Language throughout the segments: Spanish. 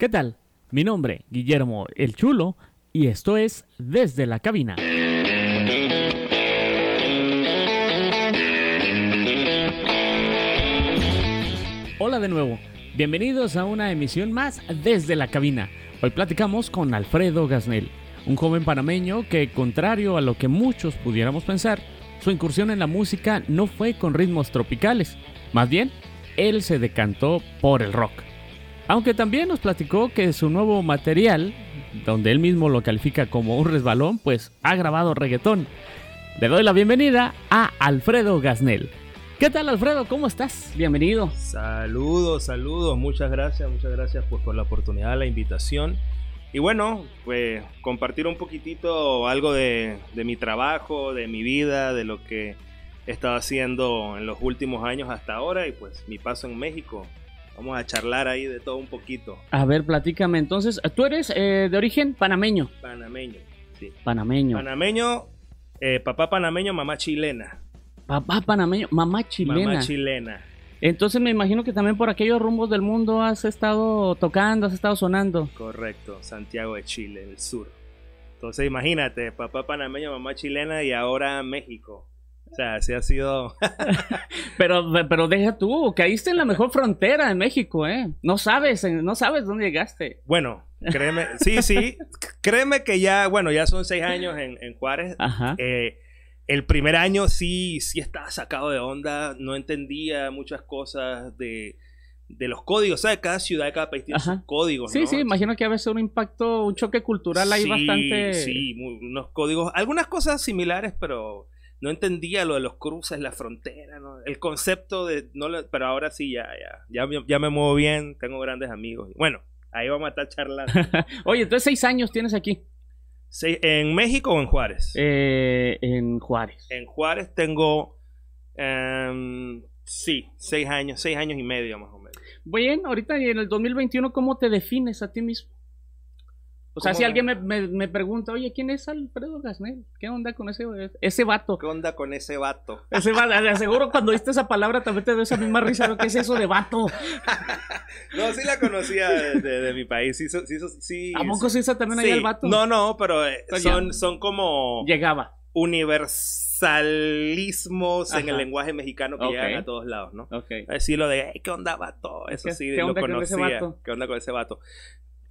¿Qué tal? Mi nombre, Guillermo El Chulo, y esto es Desde la Cabina. Hola de nuevo, bienvenidos a una emisión más desde la cabina. Hoy platicamos con Alfredo Gasnel, un joven panameño que, contrario a lo que muchos pudiéramos pensar, su incursión en la música no fue con ritmos tropicales, más bien, él se decantó por el rock. Aunque también nos platicó que su nuevo material, donde él mismo lo califica como un resbalón, pues ha grabado reggaetón. Le doy la bienvenida a Alfredo Gasnel. ¿Qué tal Alfredo? ¿Cómo estás? Bienvenido. Saludos, saludos, muchas gracias, muchas gracias pues, por la oportunidad, la invitación. Y bueno, pues compartir un poquitito algo de, de mi trabajo, de mi vida, de lo que he estado haciendo en los últimos años hasta ahora y pues mi paso en México. Vamos a charlar ahí de todo un poquito. A ver, platícame. Entonces, tú eres eh, de origen panameño. Panameño, sí. Panameño. Panameño, eh, papá panameño, mamá chilena. Papá panameño, mamá chilena. Mamá chilena. Entonces me imagino que también por aquellos rumbos del mundo has estado tocando, has estado sonando. Correcto, Santiago de Chile, el sur. Entonces imagínate, papá panameño, mamá chilena y ahora México. O sea, así ha sido. pero, pero deja tú, caíste en la mejor frontera de México, ¿eh? No sabes, no sabes dónde llegaste. Bueno, créeme, sí, sí. créeme que ya, bueno, ya son seis años en, en Juárez. Ajá. Eh, el primer año sí, sí estaba sacado de onda, no entendía muchas cosas de, de los códigos, ¿sabes? Cada ciudad, cada país tiene Ajá. sus códigos, Sí, ¿no? sí, imagino que a veces un impacto, un choque cultural ahí Sí, bastante. Sí, muy- unos códigos, algunas cosas similares, pero no entendía lo de los cruces, la frontera, ¿no? El concepto de, no lo- pero ahora sí, ya, ya, ya, me- ya me muevo bien, tengo grandes amigos. Bueno, ahí vamos a estar charlando. Oye, entonces seis años tienes aquí, Sí, ¿En México o en Juárez? eh, en Juárez. En Juárez tengo, em, sí, seis años, seis años y medio más o menos. Bien, ahorita y en el 2021, ¿cómo te defines a ti mismo? O sea, si alguien me, me- me pregunta, oye, ¿quién es Alfredo Gasnel? ¿Qué onda con ese, ese vato? ¿Qué onda con ese vato? Ese vato, aseguro cuando viste esa palabra también te dio esa misma risa, ¿no? ¿qué es eso de vato? No, sí la conocía de, de- de mi país, sí, sí, sí. ¿A poco se hizo también ahí Sí. el vato? No, no, pero eh, Pues son, son como Llegaba. universalismos en Ajá. el lenguaje mexicano que Ok. llegan a todos lados, ¿no? Ok. Decir lo de, "Hey, ¿qué onda, vato? Eso ¿Qué- sí, qué lo onda con ese conocía. vato? ¿Qué onda con ese vato?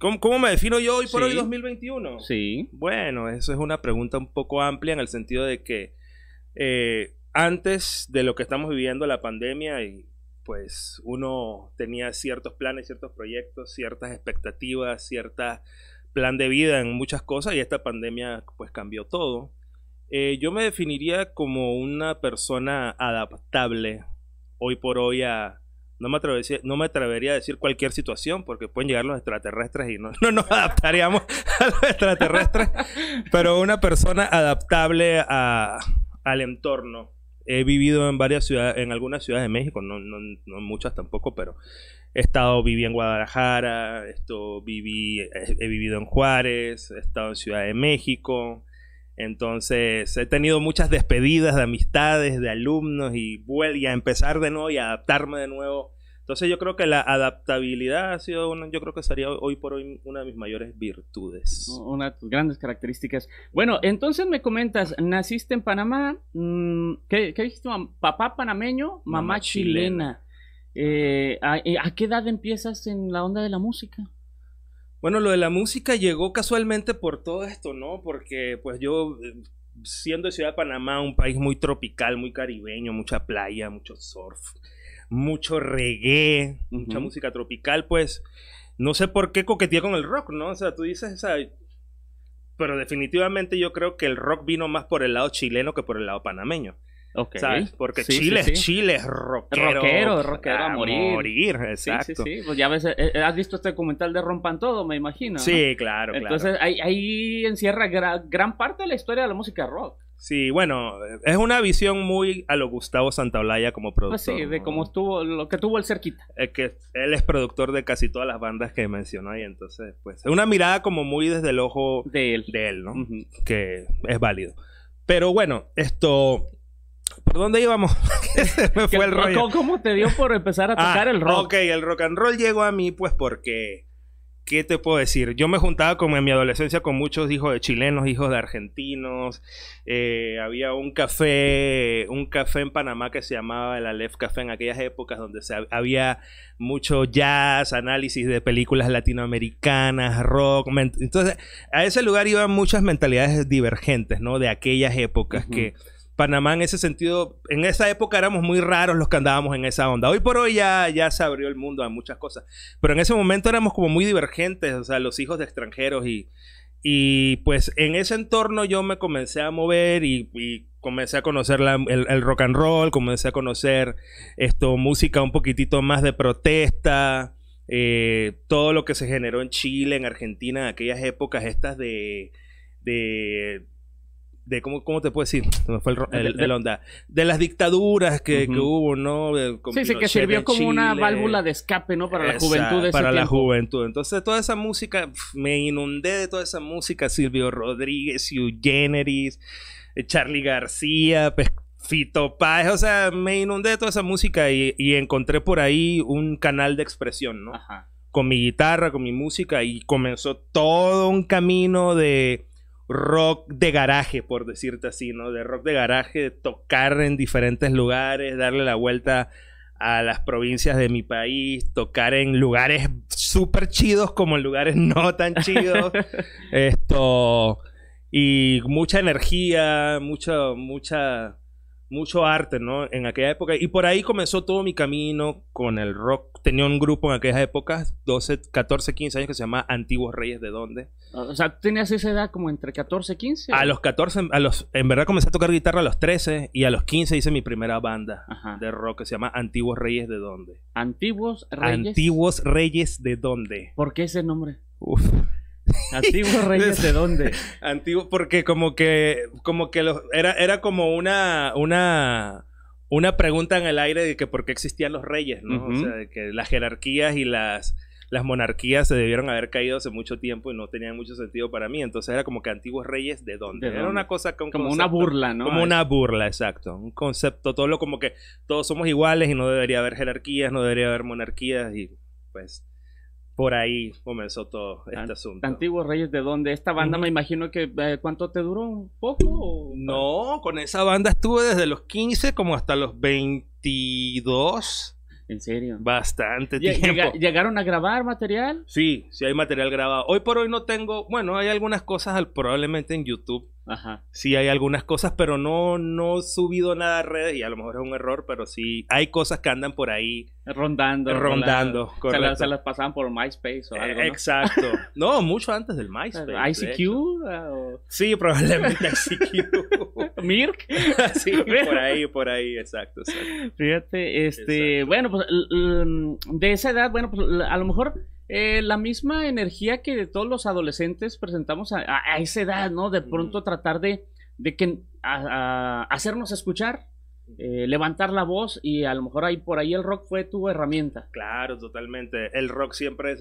¿Cómo, cómo me defino yo hoy por Sí. hoy 2021? Sí. Bueno, eso es una pregunta un poco amplia en el sentido de que eh, antes de lo que estamos viviendo, la pandemia, y pues uno tenía ciertos planes, ciertos proyectos, ciertas expectativas, cierta plan de vida en muchas cosas y esta pandemia pues cambió todo. Eh, yo me definiría como una persona adaptable hoy por hoy a... No me, atrevería, no me atrevería a decir cualquier situación porque pueden llegar los extraterrestres y no, no nos adaptaríamos a los extraterrestres, pero una persona adaptable a, al entorno. He vivido en varias ciudades, en algunas ciudades de México, no, no, no en muchas tampoco, pero he estado, viví en Guadalajara, esto, viví, he, he vivido en Juárez, he estado en Ciudad de México. Entonces he tenido muchas despedidas de amistades, de alumnos y, y a empezar de nuevo y a adaptarme de nuevo. Entonces yo creo que la adaptabilidad ha sido, una, yo creo que sería hoy por hoy una de mis mayores virtudes. Una de tus grandes características. Bueno, entonces me comentas, naciste en Panamá, mm, ¿qué, qué dijiste? Papá panameño, mamá, Mamá chilena. Eh, ¿a, eh, ¿A qué edad empiezas en la onda de la música? Bueno, lo de la música llegó casualmente por todo esto, ¿no? Porque pues yo, eh, siendo de Ciudad de Panamá, un país muy tropical, muy caribeño, mucha playa, mucho surf, mucho reggae, mucha música tropical, pues no sé por qué coqueteé con el rock, ¿no? O sea, tú dices, o sea, pero definitivamente yo creo que el rock vino más por el lado chileno que por el lado panameño. Ok. ¿Sabes? Porque Sí, Chile sí, es sí. Chile, es rockero. Rockero, rockero a morir. Sí, exacto. sí, sí. Pues ya ves, eh, eh, has visto este documental de Rompan Todo, me imagino. ¿no? Sí, claro, claro. Entonces ahí, ahí encierra gra- gran parte de la historia de la música rock. Sí, bueno, es una visión muy a lo Gustavo Santaolalla como productor. Pues sí, de ¿no? cómo estuvo, lo que tuvo el cerquita. Es que él es productor de casi todas las bandas que mencionó ahí, entonces, pues, es una mirada como muy desde el ojo De él. de él, ¿no? Que es válido. Pero bueno, esto... ¿Por dónde íbamos? Se me fue el ¿Cómo- rollo. ¿Cómo te dio por empezar a tocar Ah, el rock? Ok, el rock and roll llegó a mí pues porque ¿qué te puedo decir? Yo me juntaba como en mi adolescencia con muchos hijos de chilenos, hijos de argentinos. Eh, había un café, un café en Panamá que se llamaba el Aleph Café en aquellas épocas donde se, había mucho jazz, análisis de películas latinoamericanas, rock. Entonces, a ese lugar iban muchas mentalidades divergentes, ¿no? De aquellas épocas que Panamá en ese sentido, en esa época éramos muy raros los que andábamos en esa onda. Hoy por hoy ya, ya se abrió el mundo a muchas cosas, pero en ese momento éramos como muy divergentes, o sea, los hijos de extranjeros y, y pues en ese entorno yo me comencé a mover y, comencé a conocer el, rock and roll, comencé a conocer esto, música un poquitito más de protesta, eh, todo lo que se generó en Chile, en Argentina, en aquellas épocas estas de, de de cómo, cómo te puedo decir, me fue el, el, onda, de las dictaduras que, que hubo, ¿no? sí, sí, que sirvió como una válvula de escape, ¿no? Para la juventud. De para la juventud. Entonces, toda esa música, me inundé de toda esa música, Silvio Rodríguez, Hugh Generis, eh, Charlie García, Fito Páez, o sea, me inundé de toda esa música y, y encontré por ahí un canal de expresión, ¿no? Ajá. Con mi guitarra, con mi música y comenzó todo un camino de rock de garaje, por decirte así, ¿no? De rock de garaje, tocar en diferentes lugares, darle la vuelta a las provincias de mi país, tocar en lugares súper chidos como en lugares no tan chidos. Esto. Y mucha energía, mucha, mucha mucho arte, ¿no? En aquella época. Y por ahí comenzó todo mi camino con el rock. Tenía un grupo en aquellas épocas, 12, 14, 15 años, que se llama Antiguos Reyes de Dónde. O sea, ¿tenías esa edad como entre 14 y 15? A los 14, a los, en verdad comencé a tocar guitarra a los 13 y a los 15 hice mi primera banda de rock que se llama Antiguos Reyes de Dónde. ¿Antiguos Reyes? Antiguos Reyes de Dónde. ¿Por qué ese nombre? Uf. ¿Antiguos reyes de dónde? Antiguo, porque como que, como que era, era como una, una, una pregunta en el aire de que por qué existían los reyes, ¿no? O sea, de que las jerarquías y las, las monarquías se debieron haber caído hace mucho tiempo y no tenían mucho sentido para mí. Entonces era como que antiguos reyes de dónde. era una cosa como una burla, ¿no? Como una burla, exacto. Un concepto, todo lo como que todos somos iguales y no debería haber jerarquías, no debería haber monarquías y pues por ahí comenzó todo este asunto. Antiguos Reyes, ¿de dónde? Esta banda me imagino que, eh, ¿cuánto te duró? ¿Un poco? No, con esa banda estuve desde los 15 como hasta los 22. ¿En serio? Bastante tiempo. ¿Llegaron a grabar material? Sí, sí hay material grabado. Hoy por hoy no tengo, bueno, hay algunas cosas probablemente en YouTube. Ajá. Sí hay algunas cosas, pero no, no he subido nada a redes y a lo mejor es un error, pero sí hay cosas que andan por ahí. Rondando. Rondando. Se, las, se, las pasaban por MySpace o algo. Exacto. no, mucho antes del MySpace. ¿ICQ? Sí, probablemente ICQ. ¿Mirk? sí, por ahí, por ahí, exacto. Fíjate, este, bueno, pues de esa edad, bueno, pues a lo mejor eh, la misma energía que todos los adolescentes presentamos a, esa edad, ¿no? De pronto tratar de, de que, hacernos escuchar, eh, levantar la voz y a lo mejor ahí por ahí el rock fue tu herramienta. Claro, totalmente. El rock siempre es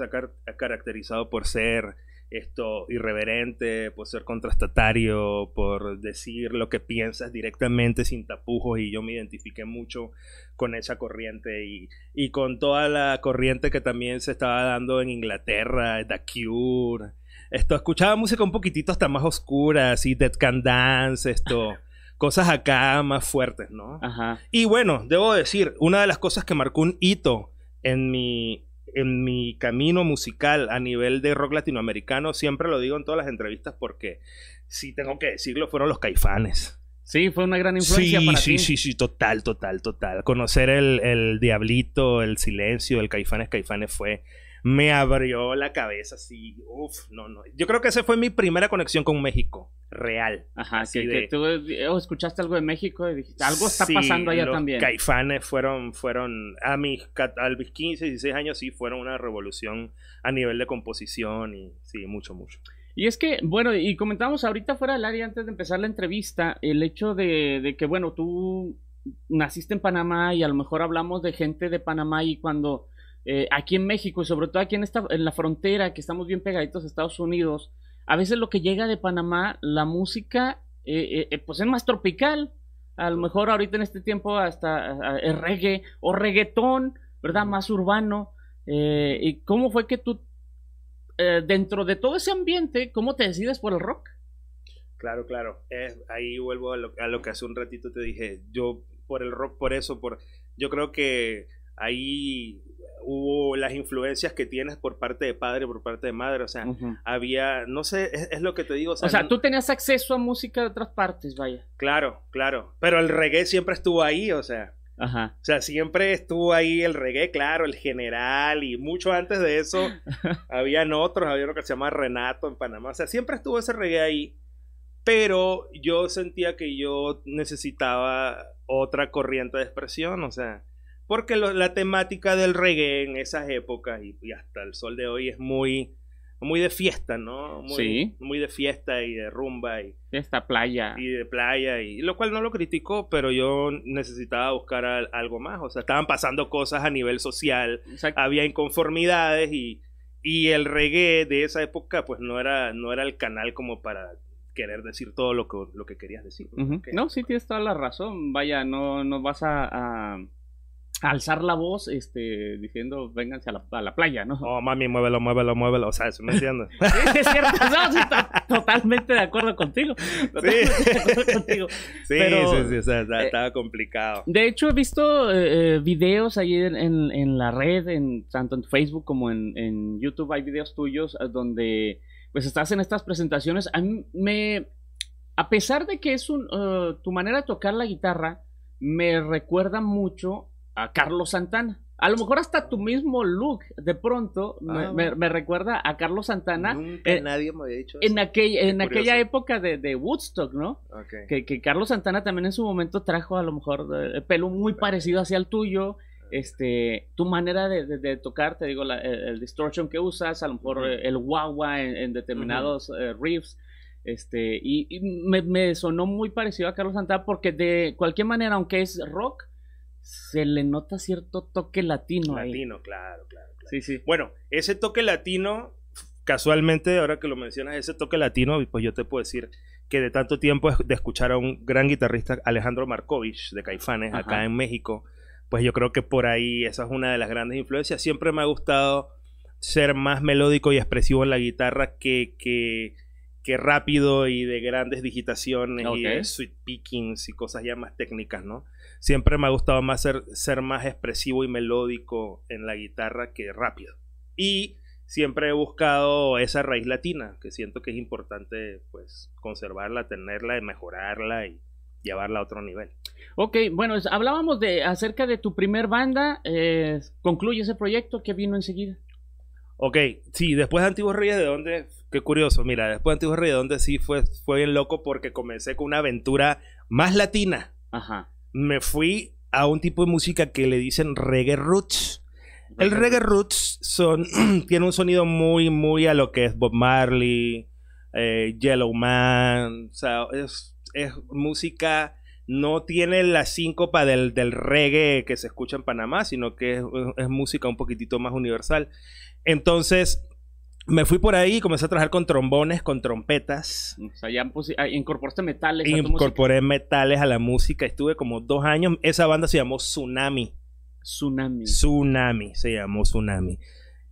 caracterizado por ser esto irreverente, por ser contrastatario, por decir lo que piensas directamente sin tapujos y yo me identifiqué mucho con esa corriente y, y con toda la corriente que también se estaba dando en Inglaterra, The Cure. Esto, escuchaba música un poquitito hasta más oscura, así Dead Can Dance, esto, cosas acá más fuertes, ¿no? Ajá. Y bueno, debo decir, una de las cosas que marcó un hito en mi, en mi camino musical a nivel de rock latinoamericano, siempre lo digo en todas las entrevistas porque, si tengo que decirlo, fueron los caifanes. Sí, fue una gran influencia sí, para sí, Sí, sí, total, total, total. Conocer el, el Diablito, el Silencio, el Caifanes, Caifanes fue me abrió la cabeza así. Uf, no, no. Yo creo que esa fue mi primera conexión con México, real. Ajá, que, que, tú oh, escuchaste algo de México y dijiste, algo está pasando allá los también. Caifanes fueron, fueron, a mis, a mis 15, 16 años sí, fueron una revolución a nivel de composición y sí, mucho, mucho. Y es que, bueno, y comentamos ahorita fuera del área antes de empezar la entrevista, el hecho de, de que, bueno, tú naciste en Panamá y a lo mejor hablamos de gente de Panamá y cuando eh, aquí en México y sobre todo aquí en, esta, en la frontera, que estamos bien pegaditos a Estados Unidos, a veces lo que llega de Panamá, la música, eh, eh, pues es más tropical. A lo mejor ahorita en este tiempo hasta es reggae o reggaetón, ¿verdad? Más urbano. ¿Y cómo fue que tú dentro de todo ese ambiente, ¿cómo te decides por el rock? Claro, claro. ahí vuelvo a lo, a lo, que hace un ratito te dije. Yo por el rock, por eso, por yo creo que ahí hubo las influencias que tienes por parte de padre, por parte de madre, o sea, había, no sé, es, lo que te digo. O sea, tú tenías acceso a música de otras partes, vaya. Claro, claro, pero el reggae siempre estuvo ahí, o sea. Ajá. O sea, siempre estuvo ahí el reggae, claro, el general, y mucho antes de eso habían otros, había uno que se llama Renato en Panamá, o sea, siempre estuvo ese reggae ahí, pero yo sentía que yo necesitaba otra corriente de expresión, o sea, porque la temática del reggae en esas épocas y, hasta el sol de hoy es muy, muy de fiesta, ¿no? Muy, sí. Muy de fiesta y de rumba y... Fiesta, playa. Y de playa, y lo cual no lo critico, pero yo necesitaba buscar algo más. O sea, estaban pasando cosas a nivel social, había inconformidades y, y el reggae de esa época pues no era, no era el canal como para querer decir todo lo que, lo que querías decir. ¿no? sí tienes toda la razón. Vaya, no, no vas a alzar la voz este diciendo vénganse a la, a la playa, ¿no? Oh, mami, muévelo, muévelo, muévelo. O sea, eso me entiendes. sí, es cierto. No, sí, totalmente de acuerdo contigo. Totalmente sí. de acuerdo contigo. Sí, Pero, sí, sí, o sea, eh, estaba complicado. De hecho, he visto eh, eh, videos ahí en, en, la red, en, tanto en Facebook como en, en YouTube, hay videos tuyos donde pues estás en estas presentaciones. A mí me... A pesar de que es un, tu manera de tocar la guitarra, me recuerda mucho a Carlos Santana. A lo mejor hasta tu mismo look de pronto me, ah, recuerda a Carlos Santana. Nunca eh, nadie me había dicho eso. En, en aquella época de, Woodstock, ¿no? Que, Carlos Santana también en su momento trajo a lo mejor el pelo muy parecido hacia el tuyo. Este, tu manera de, tocar, te digo, el, distortion que usas, a lo mejor el guagua en, determinados eh, riffs. Este, y, me, me, sonó muy parecido a Carlos Santana porque de cualquier manera, aunque es rock, se le nota cierto toque latino. Latino, claro, claro, Sí, sí. Bueno, ese toque latino, casualmente, ahora que lo mencionas, ese toque latino, pues yo te puedo decir que de tanto tiempo de escuchar a un gran guitarrista, Alejandro Markovich, de Caifanes, acá en México, pues yo creo que por ahí esa es una de las grandes influencias. Siempre me ha gustado ser más melódico y expresivo en la guitarra que, que, que rápido y de grandes digitaciones y de sweet pickings y cosas ya más técnicas, ¿no? Siempre me ha gustado más ser, ser más expresivo y melódico en la guitarra que rápido. Y siempre he buscado esa raíz latina, que siento que es importante pues conservarla, tenerla y mejorarla y llevarla a otro nivel. Ok, bueno, hablábamos de acerca de tu primer banda, eh, concluye ese proyecto, ¿qué vino enseguida? Ok, sí, después de Antiguos Reyes de donde, qué curioso, mira, después de Antiguos Reyes de donde sí fue, fue bien loco porque comencé con una aventura más latina. Ajá me fui a un tipo de música que le dicen reggae roots. El reggae roots son, tiene un sonido muy, muy a lo que es Bob Marley, eh, Yellow Man, o sea, es, música, no tiene la síncopa del, del, reggae que se escucha en Panamá, sino que es, es música un poquitito más universal. Entonces, me fui por ahí y comencé a trabajar con trombones, con trompetas. O sea, ya ah, incorporaste metales. A Incorporé metales a la música. Estuve como dos años. Esa banda se llamó Tsunami. Tsunami. Tsunami, se llamó Tsunami.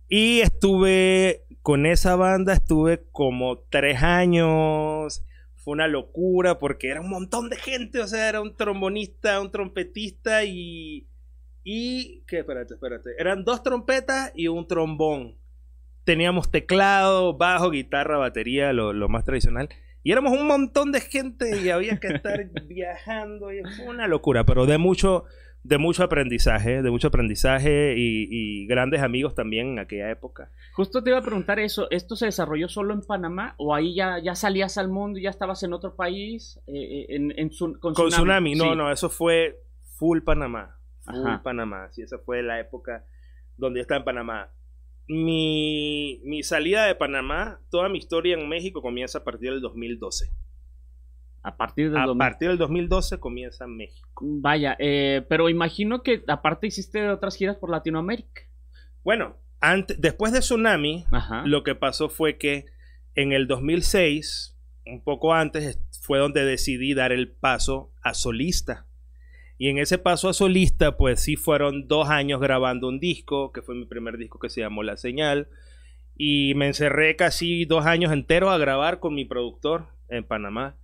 Y estuve con esa banda, estuve como tres años. Fue una locura porque era un montón de gente. O sea, era un trombonista, un trompetista y. Y. ¿Qué? Espérate, espérate. Eran dos trompetas y un trombón teníamos teclado, bajo, guitarra, batería, lo, más tradicional. Y éramos un montón de gente y había que estar viajando. Y fue una locura, pero de mucho, de mucho aprendizaje, de mucho aprendizaje y, grandes amigos también en aquella época. Justo te iba a preguntar eso, ¿esto se desarrolló solo en Panamá o ahí ya, ya salías al mundo y ya estabas en otro país eh, eh, en, con, Tsunami? No, no, eso fue full Panamá. Full Panamá, sí, esa fue la época donde yo estaba en Panamá mi, mi, salida de Panamá, toda mi historia en México comienza a partir del 2012. A partir del, a partir del 2012 comienza México. Vaya, eh, pero imagino que aparte hiciste otras giras por Latinoamérica. Bueno, antes, después de Tsunami, lo que pasó fue que en el 2006, un poco antes, fue donde decidí dar el paso a solista. Y en ese paso a solista, pues sí fueron dos años grabando un disco, que fue mi primer disco que se llamó La Señal. Y me encerré casi dos años enteros a grabar con mi productor en Panamá.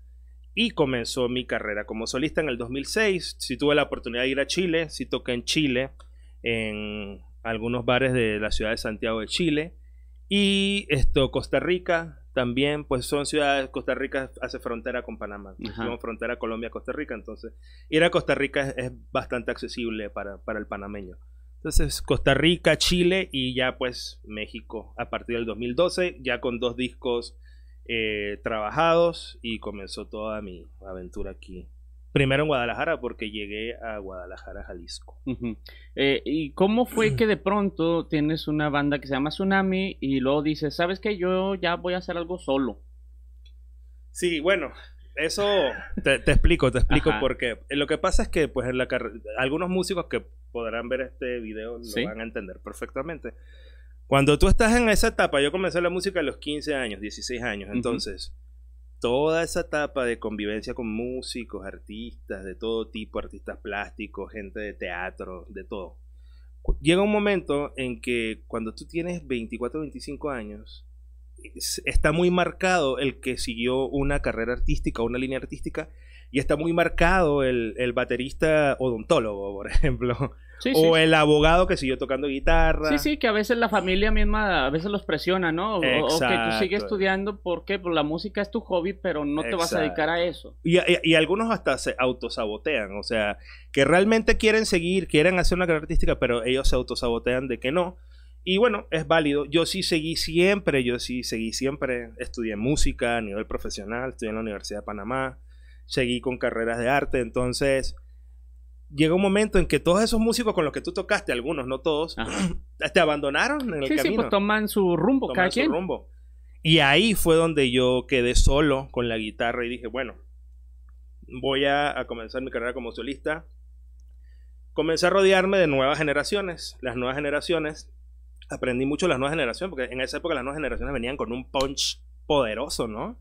Y comenzó mi carrera como solista en el 2006. Sí tuve la oportunidad de ir a Chile, sí toqué en Chile, en algunos bares de la ciudad de Santiago de Chile. Y esto, Costa Rica, también, pues son ciudades, Costa Rica hace frontera con Panamá, Tenemos frontera Colombia-Costa Rica, entonces ir a Costa Rica es, bastante accesible para, para, el panameño. Entonces, Costa Rica, Chile y ya pues México a partir del 2012, ya con dos discos eh, trabajados y comenzó toda mi aventura aquí Primero en Guadalajara, porque llegué a Guadalajara, Jalisco. Eh, ¿Y cómo fue que de pronto tienes una banda que se llama Tsunami y luego dices, ¿sabes qué? Yo ya voy a hacer algo solo. Sí, bueno, eso te, explico, te explico porque lo que pasa es que pues en la algunos músicos que podrán ver este video lo van a entender perfectamente. Cuando tú estás en esa etapa, yo comencé la música a los 15 años, 16 años, entonces toda esa etapa de convivencia con músicos, artistas de todo tipo, artistas plásticos, gente de teatro, de todo. Llega un momento en que cuando tú tienes 24 o 25 años, está muy marcado el que siguió una carrera artística, una línea artística, y está muy marcado el, el baterista odontólogo, por ejemplo, o el abogado que siguió tocando guitarra. Sí, sí, que a veces la familia misma, a veces los presiona, ¿no? O, que tú sigues estudiando porque pues, la música es tu hobby, pero no te vas a dedicar a eso. Y, y, algunos hasta se autosabotean, o sea, que realmente quieren seguir, quieren hacer una carrera artística, pero ellos se autosabotean de que no. Y bueno, es válido. Yo sí seguí siempre, yo sí seguí siempre, estudié música a nivel profesional, estudié en la Universidad de Panamá, seguí con carreras de arte, entonces llega un momento en que todos esos músicos con los que tú tocaste, algunos, no todos, te abandonaron en el camino. Sí, pues toman su rumbo, toman su rumbo. Y ahí fue donde yo quedé solo con la guitarra y dije, bueno, voy a, a comenzar mi carrera como solista. Comencé a rodearme de nuevas generaciones. Las nuevas generaciones, aprendí mucho de las nuevas generaciones, porque en esa época las nuevas generaciones venían con un punch poderoso, ¿no?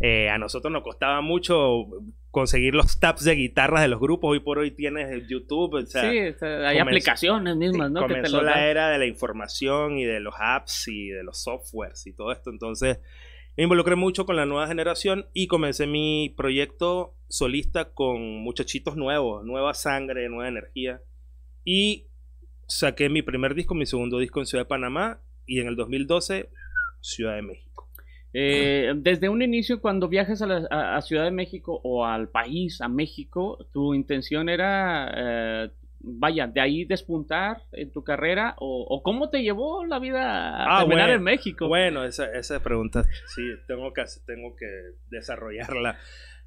Eh, a nosotros nos costaba mucho conseguir los tabs de guitarras de los grupos. Hoy por hoy tienes YouTube. sí, hay aplicaciones mismas, ¿no? Comenzó la era de la información y de los apps y de los softwares y todo esto. Entonces, me involucré mucho con la nueva generación y comencé mi proyecto solista con muchachitos nuevos, nueva sangre, nueva energía. Y saqué mi primer disco, mi segundo disco en Ciudad de Panamá y en el 2012 Ciudad de México. Eh, desde un inicio, cuando viajas a, Ciudad de México o al país, a México, tu intención era, eh, vaya, de ahí despuntar en tu carrera o, cómo te llevó la vida a ah, terminar en México. Bueno, esa, esa pregunta sí, tengo que, tengo que desarrollarla.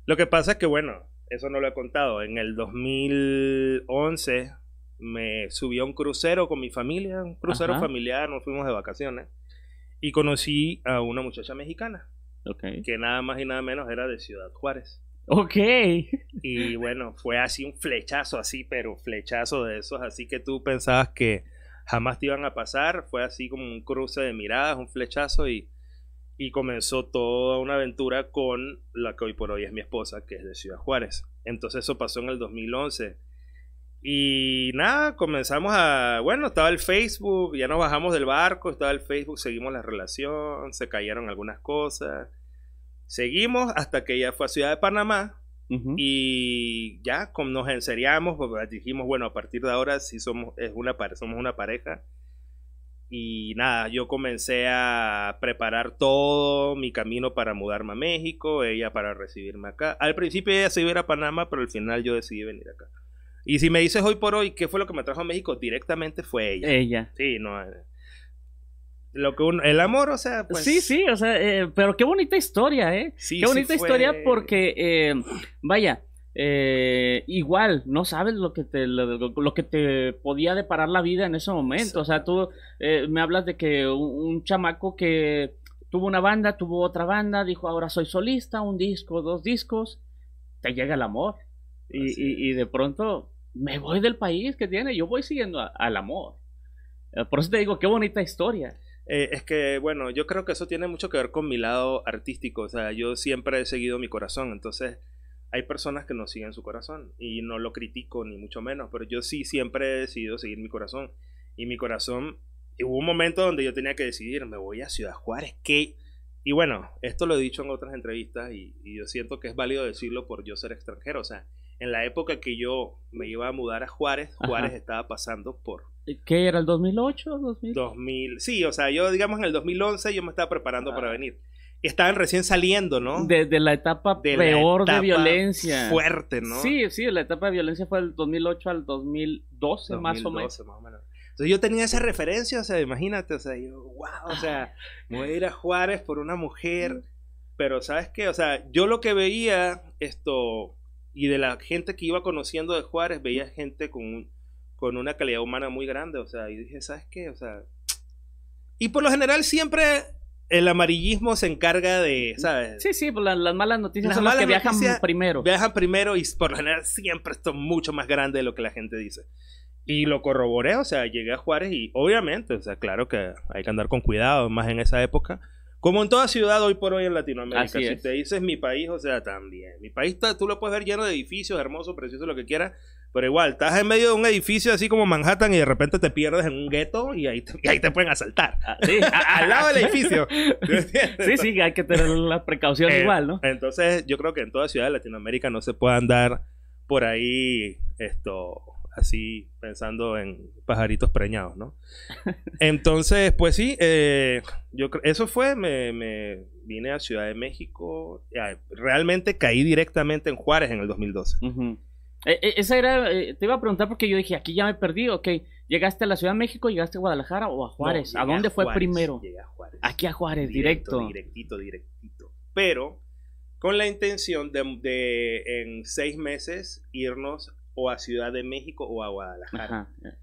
Lo que pasa es que, bueno, eso no lo he contado. En el 2011 me subí a un crucero con mi familia, un crucero familiar, nos fuimos de vacaciones. Y conocí a una muchacha mexicana. Que nada más y nada menos era de Ciudad Juárez. Ok. Y bueno, fue así un flechazo, así, pero flechazo de esos, así que tú pensabas que jamás te iban a pasar. Fue así como un cruce de miradas, un flechazo y, y comenzó toda una aventura con la que hoy por hoy es mi esposa, que es de Ciudad Juárez. Entonces eso pasó en el 2011. Y nada, comenzamos a, bueno, estaba el Facebook, ya nos bajamos del barco, estaba el Facebook, seguimos la relación, se cayeron algunas cosas. Seguimos hasta que ella fue a Ciudad de Panamá y ya como nos enseriamos, pues, dijimos, bueno, a partir de ahora sí somos, es una, somos una pareja. Y nada, yo comencé a preparar todo mi camino para mudarme a México, ella para recibirme acá. Al principio ella se iba a ir a Panamá, pero al final yo decidí venir acá. Y si me dices hoy por hoy qué fue lo que me trajo a México, directamente fue ella. Ella. Sí, no. Eh, lo que el amor, o sea, pues. Sí, sí, o sea, eh, pero qué bonita historia, ¿eh? Sí, qué bonita historia porque, eh, vaya, igual, no sabes lo que te lo, que te podía deparar la vida en ese momento. O sea, tú me hablas de que un, chamaco que tuvo una banda, tuvo otra banda, dijo ahora soy solista, un disco, dos discos, te llega el amor. Y, y, de pronto me voy del país que tiene, yo voy siguiendo al amor. Eh, por eso te digo, qué bonita historia. Eh, es que, bueno, yo creo que eso tiene mucho que ver con mi lado artístico. O sea, yo siempre he seguido mi corazón. Entonces, hay personas que no siguen su corazón. Y no lo critico, ni mucho menos. Pero yo sí siempre he decidido seguir mi corazón. Y mi corazón hubo un momento donde yo tenía que decidir, me voy a Ciudad Juárez, ¿qué? Y bueno, esto lo he dicho en otras entrevistas y, y yo siento que es válido decirlo por yo ser extranjero. O sea, en la época que yo me iba a mudar a Juárez, Juárez Ajá. estaba pasando por ¿Qué era el 2008? 2000? 2000. Sí, o sea, yo digamos en el 2011 yo me estaba preparando Ah. para venir. Estaban recién saliendo, ¿no? De, de la etapa De la peor etapa de violencia. Fuerte, ¿no? Sí, sí, la etapa de violencia fue del 2008 al 2012, más o menos. 2012, más o menos. Entonces yo tenía esa referencia, o sea, imagínate, o sea, yo, wow, o sea, me voy a ir a Juárez por una mujer, pero ¿sabes qué? O sea, yo lo que veía esto, y de la gente que iba conociendo de Juárez, veía gente con, un- con una calidad humana muy grande, o sea, y dije, ¿sabes qué? O sea, y por lo general siempre el amarillismo se encarga de, ¿sabes? Sí, sí, pues la- las malas noticias Las son las malas que viajan noticias primero. Viajan primero y por lo general siempre esto es mucho más grande de lo que la gente dice. Y lo corroboré, o sea, llegué a Juárez y obviamente, o sea, claro que hay que andar con cuidado, más en esa época. Como en toda ciudad hoy por hoy en Latinoamérica. Así si es. te dices mi país, o sea, también. Mi país está- tú lo puedes ver lleno de edificios, hermoso, precioso, lo que quieras. Pero igual, estás en medio de un edificio así como Manhattan y de repente te pierdes en un gueto y ahí te, y ahí te pueden asaltar. Ah, sí. Al lado del edificio. Sí, sí, hay que tener la precaución Eh, igual, ¿no? Entonces, yo creo que en toda ciudad de Latinoamérica no se puede andar por ahí esto así pensando en pajaritos preñados, ¿no? Entonces, pues sí, eh, yo eso fue, me, me vine a Ciudad de México, ya, realmente caí directamente en Juárez en el 2012. Ujú. Eh, eh, esa era, eh, te iba a preguntar porque yo dije, aquí ya me perdí, ok. ¿Llegaste a la Ciudad de México, llegaste a Guadalajara o a Juárez? No, ¿A dónde fue Juárez, primero? Llegué a Juárez. Aquí a Juárez, Directo, directo. Directito, directito. Pero con la intención de, de en seis meses irnos o a Ciudad de México o a Guadalajara. Ajá.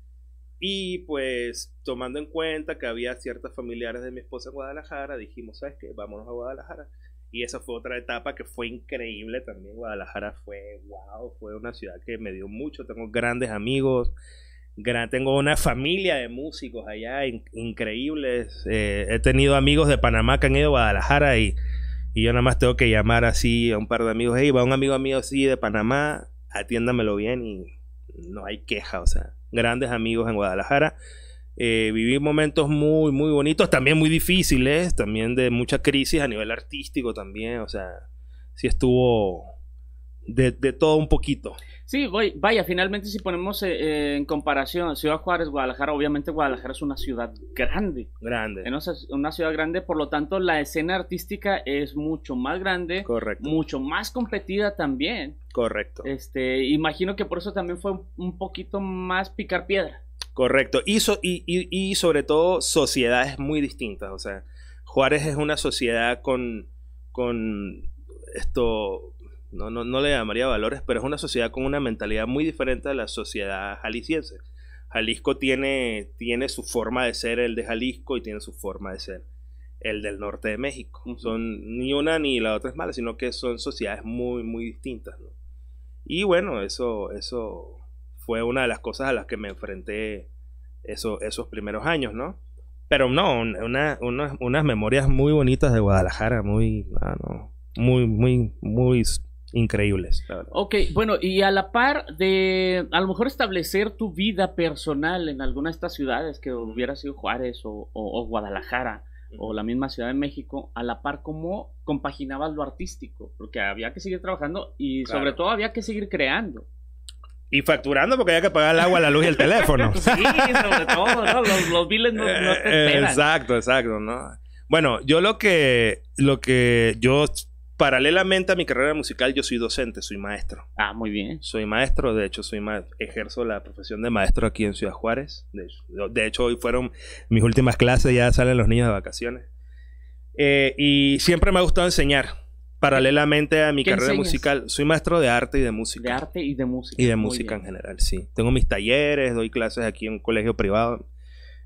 Y pues tomando en cuenta que había ciertas familiares de mi esposa en Guadalajara, dijimos, ¿sabes qué? Vámonos a Guadalajara. Y esa fue otra etapa que fue increíble también. Guadalajara fue, wow, fue una ciudad que me dio mucho. Tengo grandes amigos, gran, tengo una familia de músicos allá in- increíbles. Eh, he tenido amigos de Panamá que han ido a Guadalajara y, y yo nada más tengo que llamar así a un par de amigos. Hey, va un amigo mío así de Panamá, atiéndamelo bien y no hay queja, o sea, grandes amigos en Guadalajara. Eh, viví momentos muy, muy bonitos, también muy difíciles, también de mucha crisis a nivel artístico también, o sea, sí estuvo de, de todo un poquito. Sí, voy- vaya, finalmente si ponemos eh, eh, en comparación Ciudad Juárez, Guadalajara, obviamente Guadalajara es una ciudad grande. Grande. Es una- ciudad grande, por lo tanto la escena artística es mucho más grande, Correcto, mucho más competida también. correcto, Este, imagino que por eso también fue un- un poquito más picar piedra. correcto. Y, so- y, y- y sobre todo sociedades muy distintas, o sea, Juárez es una sociedad con, con esto, no, no, no le llamaría valores, pero es una sociedad con una mentalidad muy diferente a la sociedad jalisciense. Jalisco tiene, tiene su forma de ser el de Jalisco y tiene su forma de ser el del norte de México. Son ni una ni la otra es mala, sino que son sociedades muy, muy distintas. ¿no? Y bueno, eso, eso fue una de las cosas a las que me enfrenté eso, esos primeros años, ¿no? Pero no, una, una- unas memorias muy bonitas de Guadalajara, muy, ah, no, muy, muy, muy increíbles. la. Ok, bueno, y a la par de a lo mejor establecer tu vida personal en alguna de estas ciudades que hubiera sido Juárez o, o- o Guadalajara o la misma Ciudad de México, a la par cómo compaginabas lo artístico, porque había que seguir trabajando y Claro. sobre todo había que seguir creando. Y facturando porque había que pagar el agua, la luz y el teléfono. Sí, sobre todo, ¿no? Los, los biles no, no te Eh, esperan. Exacto, exacto, ¿no? Bueno, yo lo que, lo que, yo, paralelamente a mi carrera musical, yo soy docente, soy maestro. Ah, muy bien. Soy maestro, de hecho, soy ma- ejerzo la profesión de maestro aquí en Ciudad Juárez. De hecho, de hecho, hoy fueron mis últimas clases, ya salen los niños de vacaciones. Eh, y siempre me ha gustado enseñar, paralelamente a mi ¿Qué carrera enseñas? musical. Soy maestro de arte y de música. De arte y de música. Y de Muy música en general, sí. Tengo mis talleres, doy clases aquí en un colegio privado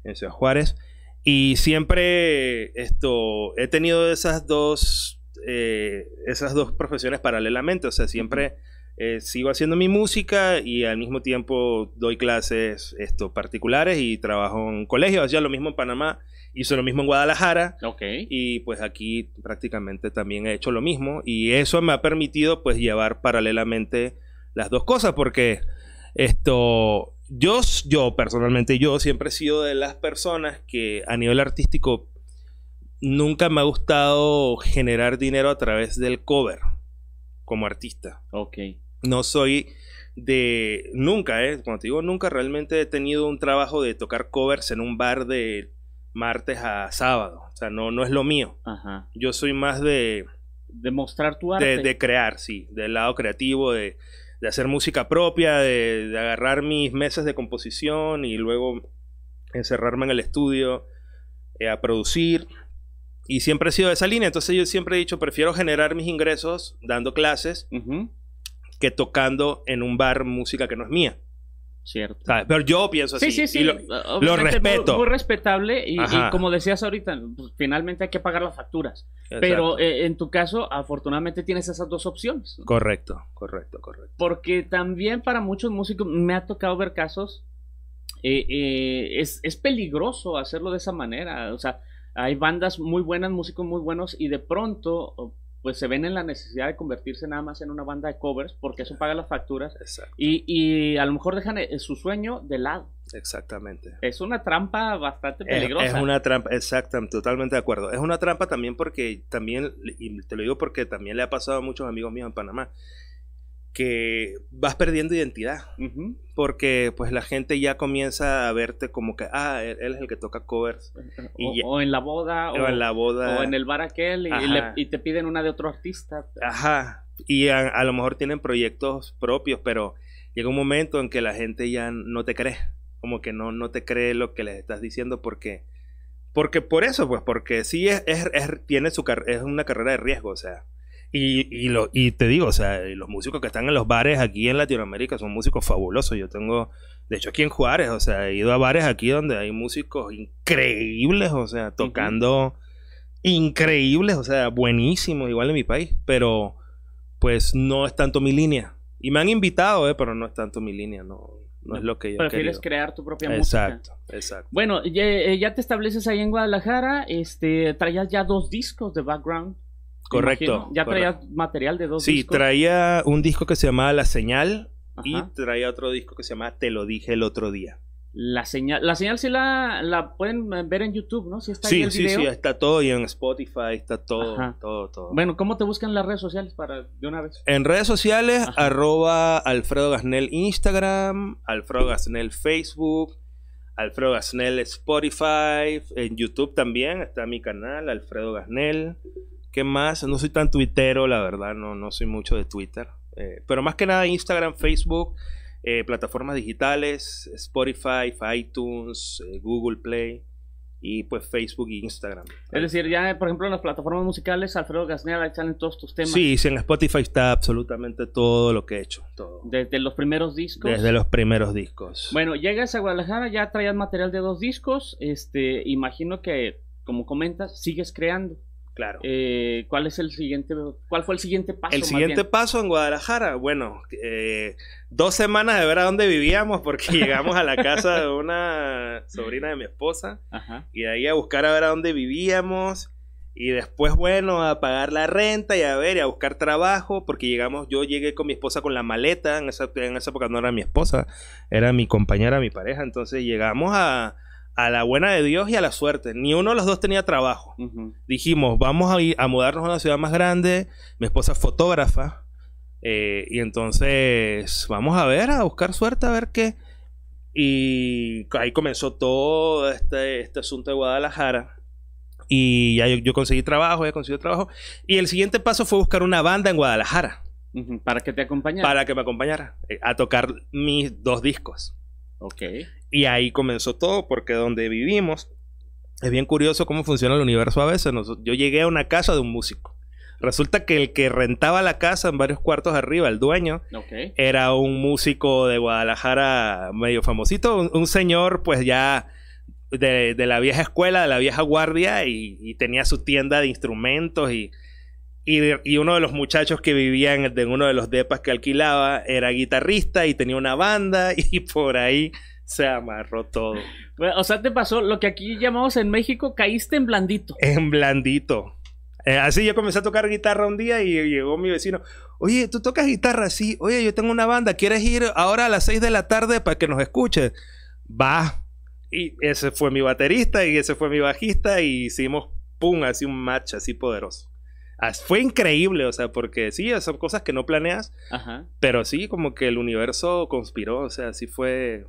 en Ciudad Juárez. Y siempre esto, he tenido esas dos, eh, esas dos profesiones paralelamente. O sea, siempre eh, sigo haciendo mi música y al mismo tiempo doy clases esto, particulares y trabajo en colegios. Hacía lo mismo en Panamá, hice lo mismo en Guadalajara. Y pues aquí prácticamente también he hecho lo mismo y eso me ha permitido pues llevar paralelamente las dos cosas porque esto yo, yo personalmente, yo siempre he sido de las personas que a nivel artístico nunca me ha gustado generar dinero a través del cover como artista. Ok. No soy de nunca, ¿eh? Cuando te digo nunca, realmente he tenido un trabajo de tocar covers en un bar de martes a sábado. O sea, no, no es lo mío. Ajá. Yo soy más de, De mostrar tu arte. de, de crear, sí, del lado creativo, de, de hacer música propia, de, de agarrar mis mesas de composición y luego encerrarme en el estudio eh, a producir. Y siempre he sido de esa línea. Entonces yo siempre he dicho, prefiero generar mis ingresos dando clases Ujú, que tocando en un bar música que no es mía. Cierto. ¿sabes? Pero yo pienso así. Sí, sí, sí. y lo- Obviamente respeto. Muy, muy respetable. Y, y como decías ahorita, pues, finalmente hay que pagar las facturas. Pero Exacto. eh, en tu caso, afortunadamente tienes esas dos opciones. ¿no? correcto, correcto, correcto. Porque también para muchos músicos me ha tocado ver casos. eh, eh, es, es peligroso hacerlo de esa manera. O sea, hay bandas muy buenas, músicos muy buenos, y de pronto, pues se ven en la necesidad de convertirse nada más en una banda de covers, porque eso paga las facturas. Exacto, Y, y a lo mejor dejan eh, su sueño de lado. exactamente. Es una trampa bastante Es, peligrosa. es una trampa, exactamente, totalmente de acuerdo. Es una trampa también porque también, y te lo digo porque también le ha pasado a muchos amigos míos en Panamá, que vas perdiendo identidad. Porque pues la gente ya comienza a verte como que, ah, él, él es el que toca covers. Y O, ya- o en la boda, o, O en la boda. o en el bar aquel, y, y le- y te piden una de otro artista. Ajá. Y a, a lo mejor tienen proyectos propios, pero llega un momento en que la gente ya no te cree. Como que no, no te cree lo que les estás diciendo porque... Porque por eso, pues, porque sí es, es, es- tiene su es una carrera de riesgo, o sea. Y, y, lo, y te digo, o sea, los músicos que están en los bares aquí en Latinoamérica son músicos fabulosos. Yo tengo, de hecho, aquí en Juárez, o sea, he ido a bares aquí donde hay músicos increíbles, o sea, tocando increíbles, o sea, buenísimos, igual en mi país, pero pues no es tanto mi línea. Y me han invitado, eh, pero no es tanto mi línea, no, no es lo que yo he Prefieres querido. crear tu propia música. Exacto, exacto. Bueno, ya, eh, ya te estableces ahí en Guadalajara, este, traías ya dos discos de background. Correcto. Ya traías correcto. material de dos Sí, discos. traía un disco que se llamaba La Señal y traía otro disco que se llama Te lo dije el otro día. La señal, la señal sí la, la pueden ver en YouTube, ¿no? Si está ahí Sí, el sí, video. sí, está todo y en Spotify está todo, Ajá. todo, todo. Bueno, ¿cómo te buscan en las redes sociales para de una vez? En redes sociales, Ajá. arroba Alfredo Gasnel Instagram, Alfredo Gasnel Facebook, Alfredo Gasnel Spotify, en YouTube también está mi canal, Alfredo Gasnel. ¿Qué más? No soy tan tuitero, la verdad, no, no soy mucho de Twitter. Eh, pero más que nada Instagram, Facebook, eh, plataformas digitales, Spotify, iTunes, eh, Google Play y pues Facebook e Instagram. Es decir, ya, por ejemplo, en las plataformas musicales, Alfredo Gasnel, ahí salen todos tus temas. Sí, sí, en Spotify está absolutamente todo lo que he hecho, todo. Desde los primeros discos. Desde los primeros discos. Bueno, llegas a Guadalajara, ya traías material de dos discos. Este, imagino que, como comentas, sigues creando. Claro. Eh, ¿Cuál es el siguiente? ¿Cuál fue el siguiente paso? el siguiente paso en Guadalajara, bueno, eh, dos semanas de ver a dónde vivíamos porque llegamos a la casa de una sobrina de mi esposa Ajá. y de ahí a buscar a ver a dónde vivíamos y después, bueno, a pagar la renta y a ver y a buscar trabajo porque llegamos, yo llegué con mi esposa con la maleta, en esa, en esa época no era mi esposa, era mi compañera, mi pareja, entonces llegamos a, a la buena de Dios y a la suerte, ni uno de los dos tenía trabajo. Dijimos, vamos a ir a mudarnos a una ciudad más grande. Mi esposa es fotógrafa. eh, y entonces vamos a ver, a buscar suerte, a ver qué. Y ahí comenzó todo este, este asunto de Guadalajara. Y ya yo, yo conseguí trabajo, ya conseguí trabajo. Y el siguiente paso fue buscar una banda en Guadalajara Para que te acompañara. para que me acompañara eh, a tocar mis dos discos. Ok. Y ahí comenzó todo, porque donde vivimos es bien curioso cómo funciona el universo a veces. Nos- yo llegué a una casa de un músico. Resulta que el que rentaba la casa en varios cuartos arriba, el dueño, era un músico de Guadalajara medio famosito, un, un señor pues ya de, de la vieja escuela, de la vieja guardia, y, y tenía su tienda de instrumentos y, y, uno de los muchachos que vivía en, el- en uno de los depas que alquilaba era guitarrista y tenía una banda y por ahí se amarró todo. Bueno, o sea, te pasó lo que aquí llamamos en México, caíste en blandito. En blandito. Eh, así yo comencé a tocar guitarra un día y llegó mi vecino. Oye, ¿tú tocas guitarra? Sí. Oye, yo tengo una banda. ¿Quieres ir ahora a las 6 de la tarde para que nos escuches? Va. Y ese fue mi baterista y ese fue mi bajista y hicimos, pum, así un match así poderoso. Fue increíble, o sea, porque sí, son cosas que no planeas, Ajá. pero sí, como que el universo conspiró, o sea, sí fue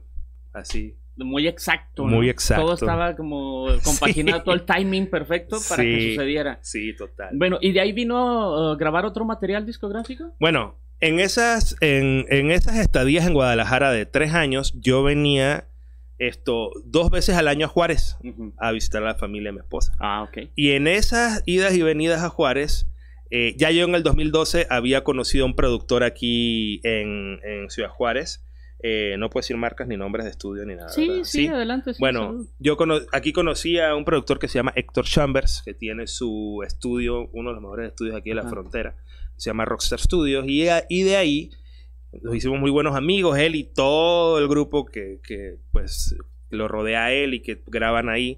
así muy exacto. Muy exacto. Todo estaba como compaginado, todo el timing perfecto para que sucediera. Sí, total. Bueno, ¿y de ahí vino a uh, grabar otro material discográfico? Bueno, en esas, en, esas estadías en Guadalajara de tres años, yo venía esto dos veces al año a Juárez a visitar a la familia de mi esposa. Ah, ok. Y en esas idas y venidas a Juárez, eh, ya yo en el 2012 había conocido a un productor aquí en, en Ciudad Juárez eh, no puedo decir marcas ni nombres de estudio ni nada. Sí, sí, adelante. bueno, yo aquí conocí a un productor que se llama Héctor Chambers, que tiene su estudio, uno de los mejores estudios aquí de la frontera. Se llama Rockstar Studios. Y, y, de ahí nos hicimos muy buenos amigos, él y todo el grupo que, que pues lo rodea a él y que graban ahí.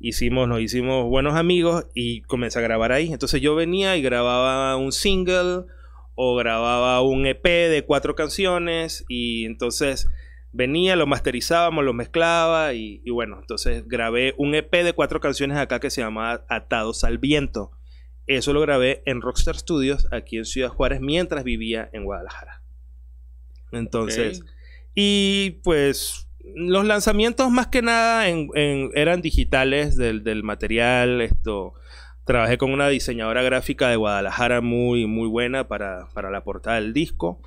Hicimos, nos hicimos buenos amigos y comencé a grabar ahí. Entonces yo venía y grababa un single o grababa un EP de cuatro canciones y entonces venía, lo masterizábamos, lo mezclaba y, bueno, entonces grabé un EP de cuatro canciones acá que se llamaba Atados al Viento. Eso lo grabé en Rockstar Studios aquí en Ciudad Juárez mientras vivía en Guadalajara. Entonces, y pues los lanzamientos más que nada eran digitales del, del material, esto Trabajé con una diseñadora gráfica de Guadalajara muy, muy buena para, la portada del disco.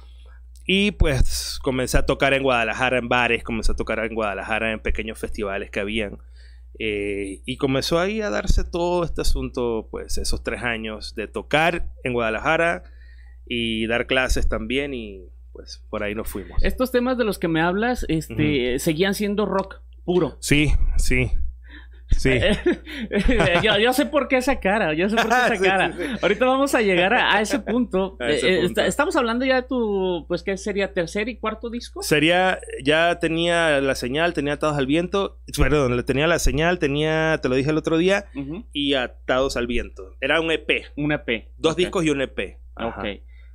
Y pues comencé a tocar en Guadalajara en bares, comencé a tocar en Guadalajara en pequeños festivales que habían. Eh, y comenzó ahí a darse todo este asunto, pues esos tres años de tocar en Guadalajara y dar clases también y pues por ahí nos fuimos. Estos temas de los que me hablas, este, seguían siendo rock puro. Sí, sí. Sí. yo, sé por qué esa cara, yo sé por qué esa cara. Ahorita vamos a llegar a, ese, punto. Eh, eh, estamos hablando ya de tu, pues, ¿qué sería? ¿Tercer y cuarto disco? Sería, ya tenía la señal, tenía Atados al Viento. Perdón, tenía la señal, tenía, te lo dije el otro día, y Atados al Viento. Era un EP. Un EP. Dos discos y un EP. Ok.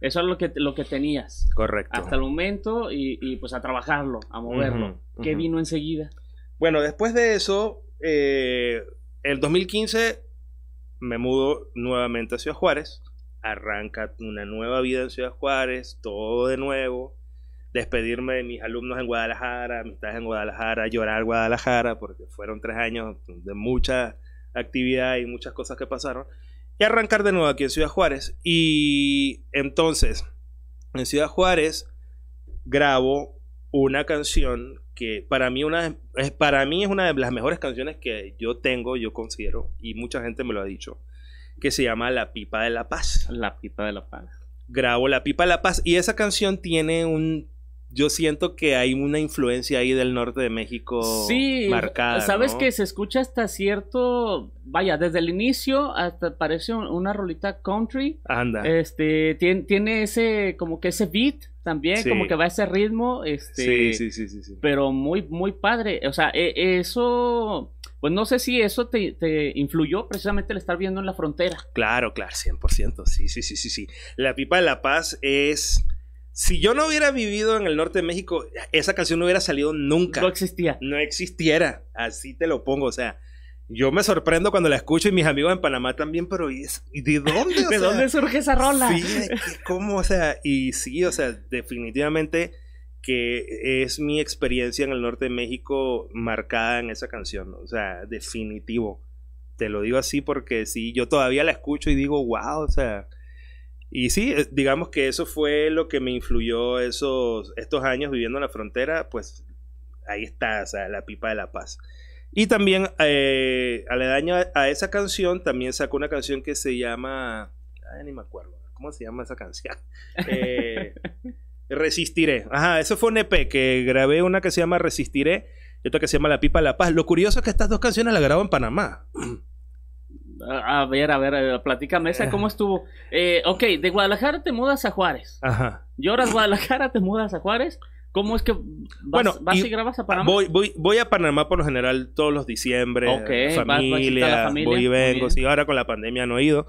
Eso es lo que, lo que tenías. Correcto. Hasta el momento y, pues a trabajarlo, a moverlo. ¿Qué vino enseguida? Bueno, después de eso, eh, el 2015 me mudo nuevamente a Ciudad Juárez. Arranca una nueva vida en Ciudad Juárez, todo de nuevo. Despedirme de mis alumnos en Guadalajara, amistades en Guadalajara, llorar Guadalajara, porque fueron tres años de mucha actividad y muchas cosas que pasaron. Y arrancar de nuevo aquí en Ciudad Juárez. Y entonces, en Ciudad Juárez grabo una canción que para mí, una, es, para mí es una de las mejores canciones que yo tengo, yo considero, y mucha gente me lo ha dicho, que se llama La Pipa de la Paz. La Pipa de la Paz. Grabo La Pipa de la Paz y esa canción tiene un yo siento que hay una influencia ahí del norte de México sí, marcada. Sabes que se escucha hasta cierto, vaya, desde el inicio hasta parece una rolita country. Anda. Este tiene, tiene ese como que ese beat también, como que va ese ritmo, este, sí, sí, sí, sí, pero muy muy padre. O sea, e, eso pues no sé si eso te, te, influyó precisamente el estar viendo en la frontera. Claro, claro, 100%. Sí, sí, sí, sí, sí. La pipa de la paz es si yo no hubiera vivido en el norte de México, esa canción no hubiera salido nunca. No existía. No existiera. Así te lo pongo. O sea, yo me sorprendo cuando la escucho y mis amigos en Panamá también, pero ¿y, de dónde? ¿De dónde surge esa rola? Sí, ¿cómo? O sea, y sí, o sea, definitivamente que es mi experiencia en el norte de México marcada en esa canción. O sea, definitivo. Te lo digo así porque sí, yo todavía la escucho y digo, wow, o sea y sí, eh, digamos que eso fue lo que me influyó esos, estos años viviendo en la frontera, pues ahí está, o sea, la pipa de la paz. Y también, eh, aledaño a, esa canción, también sacó una canción que se llama, ay, ni me acuerdo, ¿cómo se llama esa canción? Eh, Resistiré. Ajá, eso fue un EP que grabé una que se llama Resistiré y otra que se llama La Pipa de la Paz. Lo curioso es que estas dos canciones las grabo en Panamá. A ver, a ver, a ver platícame esa, ¿cómo estuvo? Eh, ok, de Guadalajara te mudas a Juárez. Ajá. Lloras Guadalajara, te mudas a Juárez. ¿Cómo es que vas, bueno, vas y, grabas a Panamá? Voy, voy, voy a Panamá por lo general todos los diciembre. familia, voy y vengo. Sí, ahora con la pandemia no he ido.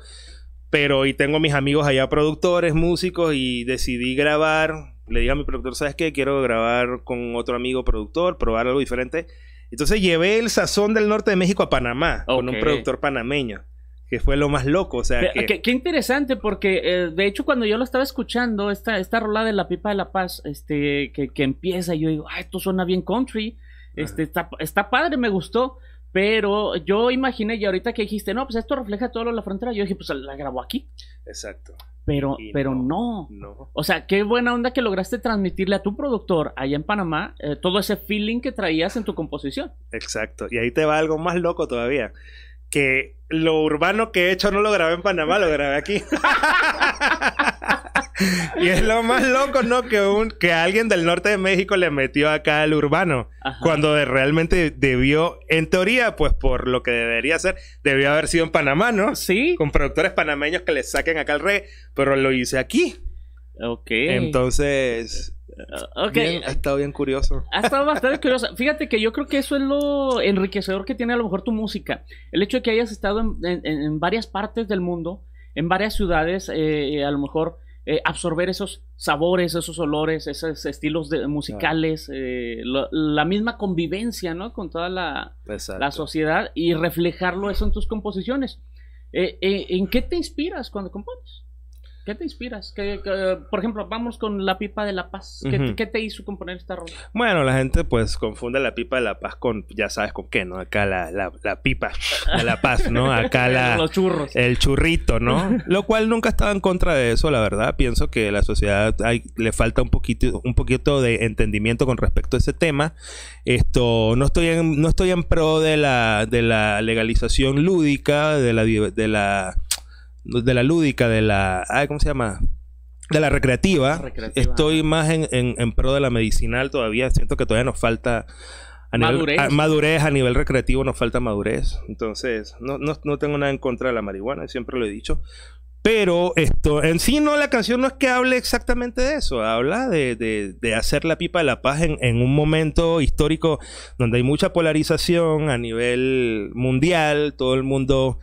Pero y tengo mis amigos allá productores, músicos y decidí grabar. Le dije a mi productor, ¿sabes qué? Quiero grabar con otro amigo productor, probar algo diferente. Entonces llevé el sazón del norte de México a Panamá con un productor panameño, que fue lo más loco. O sea, Qué, que, qué- qué interesante, porque eh, de hecho cuando yo lo estaba escuchando, esta, esta rola de la pipa de la paz, este, que, que empieza, yo digo, ay, esto suena bien country, este, está, está padre, me gustó, pero yo imaginé, y ahorita que dijiste, no, pues esto refleja todo lo de la frontera, yo dije, pues la grabó aquí, Exacto. pero, Y pero no. no. No. O sea, qué buena onda que lograste transmitirle a tu productor allá en Panamá eh, todo ese feeling que traías en tu composición. Exacto. Y ahí te va algo más loco todavía. Que lo urbano que he hecho no lo grabé en Panamá, lo grabé aquí. y es lo más loco, ¿no? Que, un, que alguien del norte de México le metió acá al urbano. Ajá. Cuando realmente debió, en teoría, pues por lo que debería ser, debió haber sido en Panamá, ¿no? Sí, Con productores panameños que le saquen acá el rey, pero lo hice aquí. ok. Entonces, Ah, ok. bien, ha estado bien curioso. Ha estado bastante curiosa. Fíjate que yo creo que eso es lo enriquecedor que tiene a lo mejor tu música. El hecho de que hayas estado en, en- en varias partes del mundo, en varias ciudades, eh, a lo mejor eh, absorber esos sabores, esos olores, esos estilos de- musicales, eh, lo- la misma convivencia, ¿no? Con toda la, la sociedad y reflejarlo eso en tus composiciones. Eh, ¿En qué te inspiras cuando compones? ¿Qué te inspiras? ¿Qué- qué- por ejemplo, vamos con La Pipa de la Paz. ¿Qué, te hizo componer esta rola? Bueno, la gente pues confunde la pipa de la paz con, ya sabes con qué, ¿no? Acá la, la, la pipa de la paz, ¿no? Acá la, Los churros. el churrito, ¿no? Lo cual nunca estaba en contra de eso, la verdad. Pienso que la sociedad hay- le falta un poquito, un poquito de entendimiento con respecto a ese tema. Esto, no estoy en, no estoy en pro de la, de la legalización lúdica, de la, de la, de la lúdica, de la, ay, ¿cómo se llama? De la recreativa. Recreativa, Estoy más en, en- en pro de la medicinal todavía. Siento que todavía nos falta a nivel, Madurez. a- madurez, a nivel recreativo nos falta madurez. Entonces, no, no, no tengo nada en contra de la marihuana, siempre lo he dicho. Pero esto, en sí no, la canción no es que hable exactamente de eso, habla de, de- de hacer la pipa de la paz en, en un momento histórico donde hay mucha polarización a nivel mundial, todo el mundo,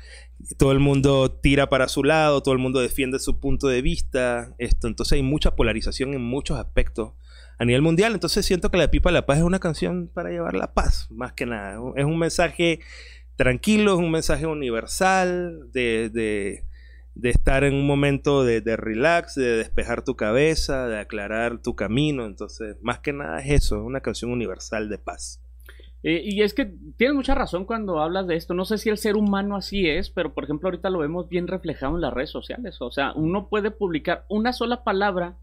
todo el mundo tira para su lado, todo el mundo defiende su punto de vista, esto, entonces hay mucha polarización en muchos aspectos a nivel mundial, entonces siento que la pipa de la paz es una canción para llevar la paz, más que nada, es un mensaje tranquilo, es un mensaje universal de, de, de estar en un momento de, de relax, de despejar tu cabeza, de aclarar tu camino. Entonces, más que nada es eso, es una canción universal de paz. Eh, y es que tienes mucha razón cuando hablas de esto. No sé si el ser humano así es, pero por ejemplo ahorita lo vemos bien reflejado en las redes sociales. O sea, uno puede publicar una sola palabra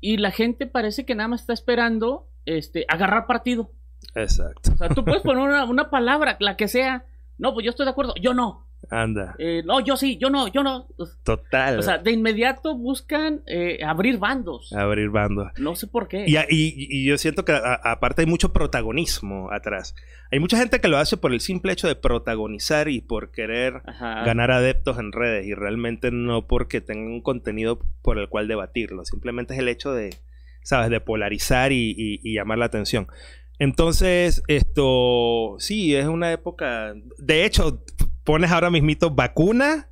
y la gente parece que nada más está esperando este, agarrar partido. Exacto. O sea, tú puedes poner una, una palabra, la que sea. No, pues yo estoy de acuerdo. Yo no. Anda. Eh, no, yo sí, yo no, yo no. Total. O sea, de inmediato buscan eh, abrir bandos. abrir bandos. No sé por qué. Y, y- y yo siento que a- aparte hay mucho protagonismo atrás. Hay mucha gente que lo hace por el simple hecho de protagonizar y por querer Ajá. ganar adeptos en redes y realmente no porque tengan un contenido por el cual debatirlo. Simplemente es el hecho de, ¿sabes? De polarizar y, y- y llamar la atención. Entonces, esto sí, es una época... De hecho, pones ahora mismito vacuna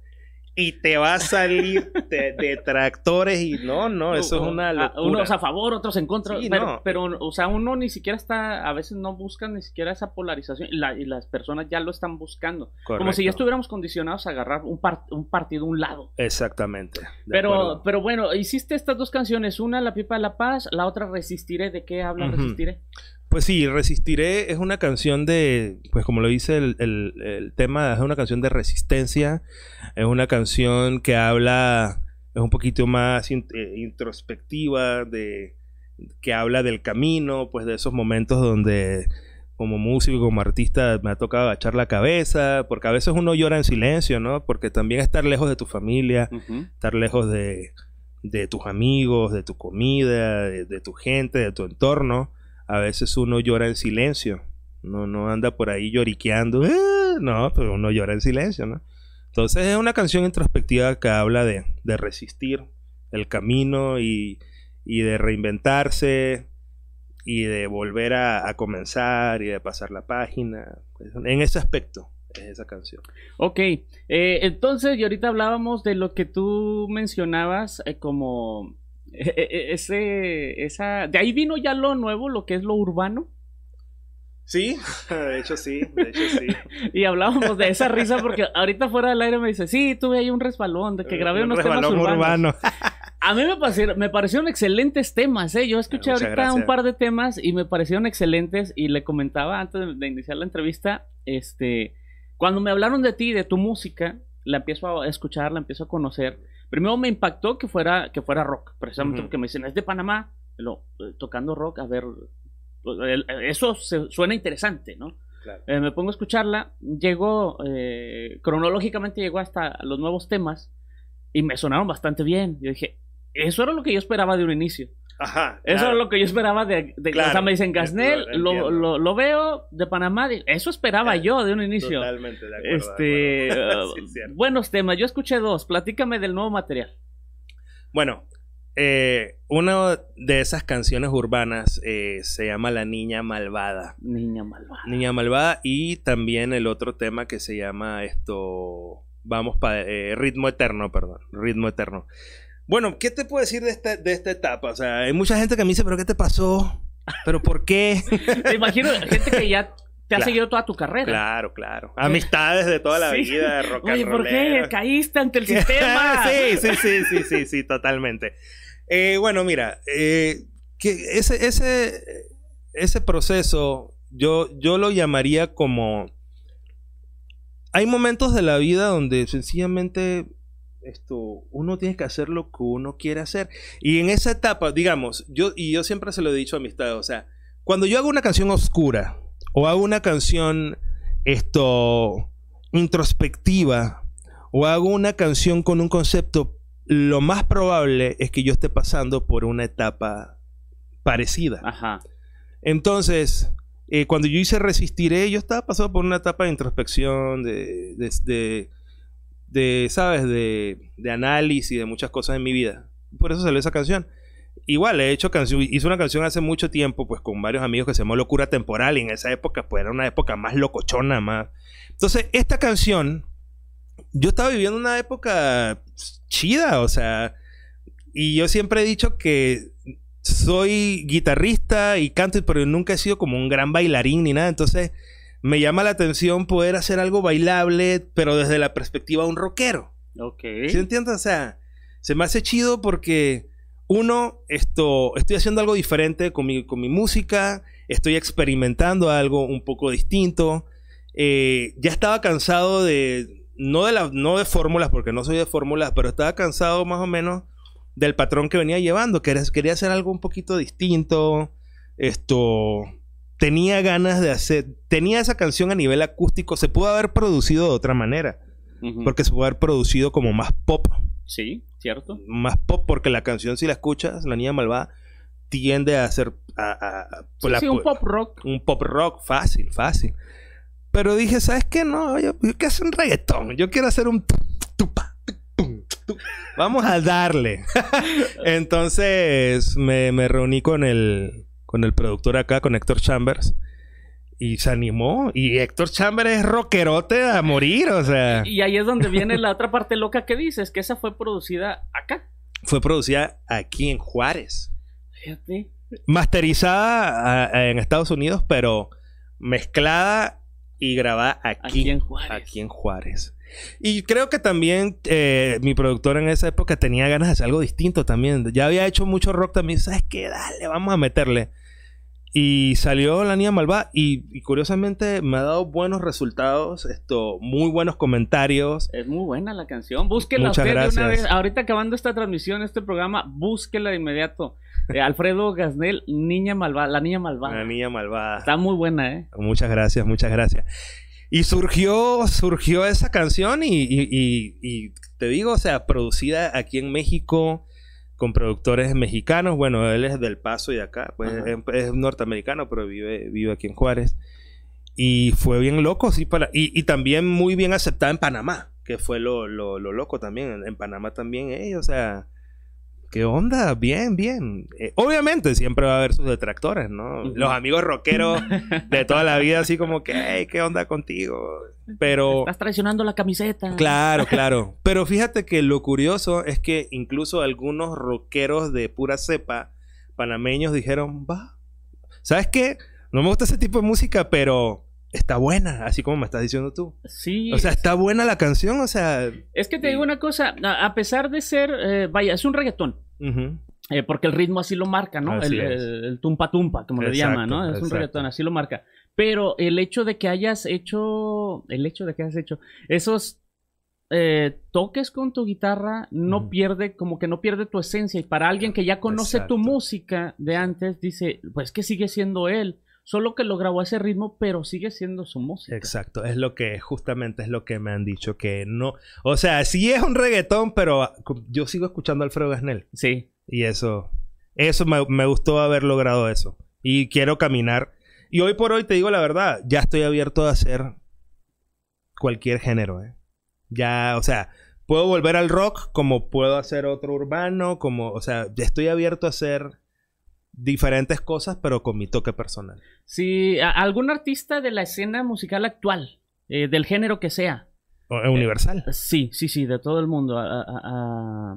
y te va a salir de, detractores y no, no, eso es una locura. Unos a favor, otros en contra. Sí, pero, no. pero, o sea, uno ni siquiera está, a veces no buscan ni siquiera esa polarización y, la- y las personas ya lo están buscando. Como si ya estuviéramos condicionados a agarrar un, par- un partido, un lado. Exactamente. de Pero, acuerdo. pero bueno, hiciste estas dos canciones, una La Pipa de la Paz, la otra Resistiré. ¿De qué habla Ujú. Resistiré? Pues sí, Resistiré es una canción de, pues como lo dice el, el- el tema, es una canción de resistencia, es una canción que habla, es un poquito más in- eh, introspectiva, de, que habla del camino, pues de esos momentos donde como músico, como artista, me ha tocado agachar la cabeza, porque a veces uno llora en silencio, ¿no? Porque también estar lejos de tu familia, estar lejos de, de tus amigos, de tu comida, de, de tu gente, de tu entorno. A veces uno llora en silencio. No, no anda por ahí lloriqueando. "Ah", No, pero uno llora en silencio, ¿no? Entonces es una canción introspectiva que habla de, de resistir el camino y, y de reinventarse y de volver a, comenzar y de pasar la página. Pues, en ese aspecto. es esa canción. Ok, eh, entonces, y ahorita hablábamos de lo que tú mencionabas eh, como eh, ese, esa, de ahí vino ya lo nuevo, lo que es lo urbano. Sí, de hecho sí, de hecho sí. y hablábamos de esa risa porque ahorita fuera del aire me dice, sí, tuve ahí un resbalón de que grabé unos temas urbanos. Urbano. A mí me, parecieron, me parecieron excelentes temas, ¿eh? Yo escuché ahorita un par de temas y me parecieron excelentes y le comentaba antes de iniciar la entrevista, este, cuando me hablaron de ti, de tu música, la empiezo a escuchar, la empiezo a conocer. Primero me impactó que fuera, que fuera rock, precisamente porque me dicen, es de Panamá, lo, eh, tocando rock, a ver, eso suena interesante, ¿no? Eh, me pongo a escucharla, llegó, eh, cronológicamente llegó hasta los nuevos temas y me sonaron bastante bien. Yo dije, eso era lo que yo esperaba de un inicio. Ajá. Eso era lo que yo esperaba de. de o sea, me dicen Gasnel, lo, lo, lo, veo de Panamá. eso esperaba yo de un inicio. Totalmente, de acuerdo. Este, uh, buenos temas. Yo escuché dos. Platícame del nuevo material. Bueno, eh, una de esas canciones urbanas eh, se llama La Niña Malvada. Niña Malvada. Niña Malvada. Y también el otro tema que se llama esto. Vamos para. Eh, Ritmo Eterno, perdón. Ritmo Eterno. Bueno, ¿qué te puedo decir de esta, de esta etapa? O sea, hay mucha gente que me dice, ¿pero qué te pasó? ¿Pero por qué? Te imagino gente que ya te ha seguido toda tu carrera. Claro, claro. Amistades de toda la vida, rock Oye, ¿por qué caíste ante el sistema? sí, sí, sí, sí, sí, sí, totalmente. Eh, bueno, mira, eh, que ese, ese, ese proceso yo, yo lo llamaría como... Hay momentos de la vida donde sencillamente esto, uno tiene que hacer lo que uno quiere hacer. Y en esa etapa, digamos, yo, y yo siempre se lo he dicho a amistad, o sea, cuando yo hago una canción oscura o hago una canción, esto, introspectiva, o hago una canción con un concepto, lo más probable es que yo esté pasando por una etapa parecida. Ajá. Entonces, eh, cuando yo hice Resistiré, yo estaba pasando por una etapa de introspección, de, de de, ¿sabes? De, de análisis de muchas cosas en mi vida. Por eso salió esa canción. Igual, he hecho canción, hice una canción hace mucho tiempo, pues con varios amigos que se llamó Locura Temporal, y en esa época, pues era una época más locochona, más. Entonces, esta canción, yo estaba viviendo una época chida, o sea, y yo siempre he dicho que soy guitarrista y canto, pero nunca he sido como un gran bailarín ni nada, entonces me llama la atención poder hacer algo bailable, pero desde la perspectiva de un rockero. Ok. ¿Sí entiendes? O sea, se me hace chido porque, uno, esto, estoy haciendo algo diferente con mi, con mi música, estoy experimentando algo un poco distinto. Eh, ya estaba cansado de, no de, la, no de fórmulas, porque no soy de fórmulas, pero estaba cansado más o menos del patrón que venía llevando. Quería, quería hacer algo un poquito distinto. Esto, tenía ganas de hacer, tenía esa canción a nivel acústico, se pudo haber producido de otra manera, porque se pudo haber producido como más pop. Sí, cierto. Más pop, porque la canción, si la escuchas, La Niña Malvada, tiende a ser... A, sí, un pop rock. Un pop rock, fácil, fácil. Pero dije, ¿sabes qué? No, yo, quiero hacer un reggaetón, yo quiero hacer un... Vamos a darle. Entonces me, me reuní con el con el productor acá, con Héctor Chambers. Y se animó. Y Héctor Chambers es rockerote a morir, o sea. Y ahí es donde viene la otra parte loca que dices, que esa fue producida acá. Fue producida aquí en Juárez. Fíjate. Masterizada en Estados Unidos, pero mezclada y grabada aquí, en Juárez. Aquí en Juárez. Y creo que también eh, mi productor en esa época tenía ganas de hacer algo distinto también. Ya había hecho mucho rock también. ¿Sabes qué? Dale, vamos a meterle. Y salió La Niña Malva y, curiosamente me ha dado buenos resultados, esto, muy buenos comentarios. Es muy buena la canción. Búsquela usted de una vez. Ahorita acabando esta transmisión, este programa, búsquela de inmediato. Eh, Alfredo Gasnel, Niña Malvada, La Niña Malvada. La Niña Malvada. Está muy buena, ¿eh? Muchas gracias, muchas gracias. Y surgió, surgió esa canción y, y, te digo, o sea, producida aquí en México con productores mexicanos. Bueno, él es del Paso y acá, pues es, norteamericano, pero vive, vive aquí en Juárez. Y fue bien loco, sí, para, y, también muy bien aceptada en Panamá, que fue lo, lo, loco también. En, Panamá también, eh, o sea, ¿Qué onda? Bien, bien. Eh, obviamente siempre va a haber sus detractores, ¿no? Los amigos rockeros de toda la vida, así como que, hey, ¿qué onda contigo? Pero... Estás traicionando la camiseta. Claro, claro. Pero fíjate que lo curioso es que incluso algunos rockeros de pura cepa panameños dijeron, va, ¿sabes qué? No me gusta ese tipo de música, pero está buena, así como me estás diciendo tú. Sí. O sea, está buena la canción, o sea... Es que te digo una cosa, a pesar de ser, eh, vaya, es un reggaetón. Eh, porque el ritmo así lo marca, ¿no? El, tumpa tumpa, como le llaman, ¿no? Es un reggaetón, así lo marca. Pero el hecho de que hayas hecho, el hecho de que hayas hecho esos eh, toques con tu guitarra, no pierde, como que no pierde tu esencia. Y para alguien que ya conoce tu música de antes, dice, pues que sigue siendo él. Solo que lo grabó a ese ritmo, pero sigue siendo su música. Exacto, es lo que justamente es lo que me han dicho, que no, o sea, sí es un reggaetón, pero yo sigo escuchando a Alfredo Gasnel. Sí. Y eso, eso me, me gustó haber logrado eso. Y quiero caminar. Y hoy por hoy te digo la verdad, ya estoy abierto a hacer cualquier género, ¿eh? Ya, o sea, puedo volver al rock como puedo hacer otro urbano, como, o sea, ya estoy abierto a hacer diferentes cosas, pero con mi toque personal. Sí, algún artista de la escena musical actual, eh, del género que sea. ¿O universal? Eh, sí, sí, sí, de todo el mundo.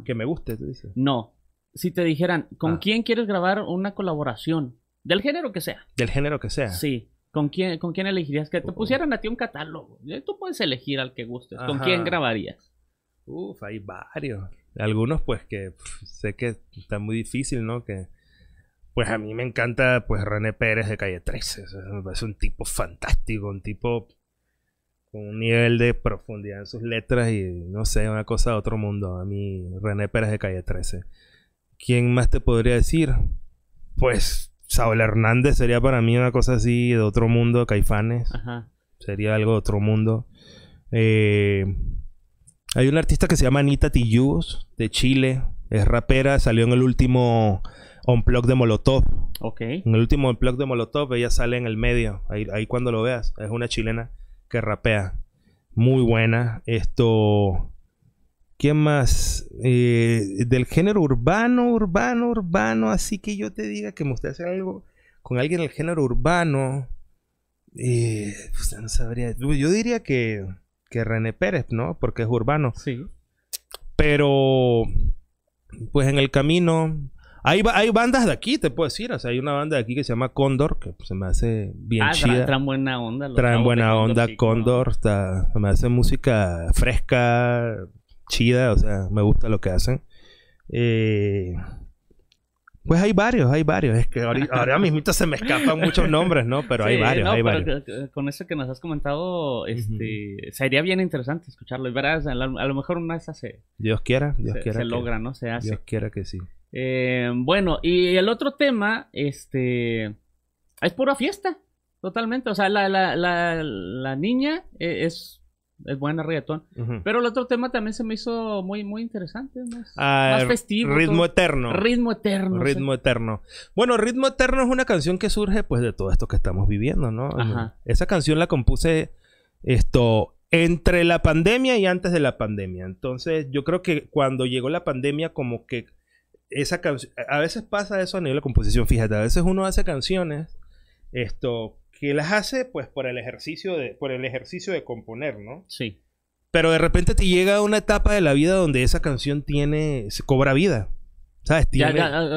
Que me guste, tú dices. No. Si te dijeran, ¿con ah. quién quieres grabar una colaboración? Del género que sea. Del género que sea. Sí. ¿Con quién, ¿Con quién elegirías? Que te pusieran a ti un catálogo. Eh, tú puedes elegir al que gustes. ¿Con quién grabarías? Uf, hay varios. Algunos, pues, que sé que está muy difícil, ¿no? Que pues a mí me encanta pues René Pérez de Calle 13. me parece un tipo fantástico, un tipo con un nivel de profundidad en sus letras y no sé, una cosa de otro mundo. A mí René Pérez de Calle 13. ¿Quién más te podría decir? Pues Saúl Hernández sería para mí una cosa así de otro mundo, Caifanes. Ajá. Sería algo de otro mundo. Eh, hay un artista que se llama Anita Tillús, de Chile. Es rapera, salió en el último Unplug de Molotov. Ok. En el último Unplug de Molotov, ella sale en el medio. Ahí, ahí cuando lo veas. Es una chilena que rapea. Muy buena. Esto. ¿Quién más? Eh, del género urbano, urbano, urbano. Así que yo te diga que me gustaría hacer algo con alguien del género urbano. Eh, pues no sabría. Yo diría que, que René Pérez, ¿no? Porque es urbano. Sí. Pero, pues en el camino, hay, hay bandas de aquí, te puedo decir. O sea, hay una banda de aquí que se llama Cóndor, que se me hace bien ah, chida. Traen buena onda. traen buena onda Cóndor. Está, me hace música fresca, chida. O sea, me gusta lo que hacen. Eh, pues hay varios, hay varios. Es que ahora, mismo se me escapan muchos nombres, ¿no? Pero hay varios, hay varios. Con eso que nos has comentado, este, sería bien interesante escucharlo. Y verás, a, lo mejor una de esas se... Dios quiera, Dios quiera. Se logra, ¿no? Se hace. Dios quiera que sí. Eh, bueno, y el otro tema, este, es pura fiesta, totalmente. O sea, la, la, la, la niña e, es, es buena reggaetón. Pero el otro tema también se me hizo muy, muy interesante, más, ah, festivo. Ritmo eterno. Ritmo eterno. Ritmo eterno. Bueno, Ritmo eterno es una canción que surge pues de todo esto que estamos viviendo, ¿no? Esa canción la compuse esto entre la pandemia y antes de la pandemia. Entonces, yo creo que cuando llegó la pandemia como que esa canción, a veces pasa eso a nivel de composición, fíjate, a veces uno hace canciones, esto, que las hace pues por el ejercicio de, por el ejercicio de componer, ¿no? Sí. Pero de repente te llega una etapa de la vida donde esa canción tiene, cobra vida. ¿Sabes? ya,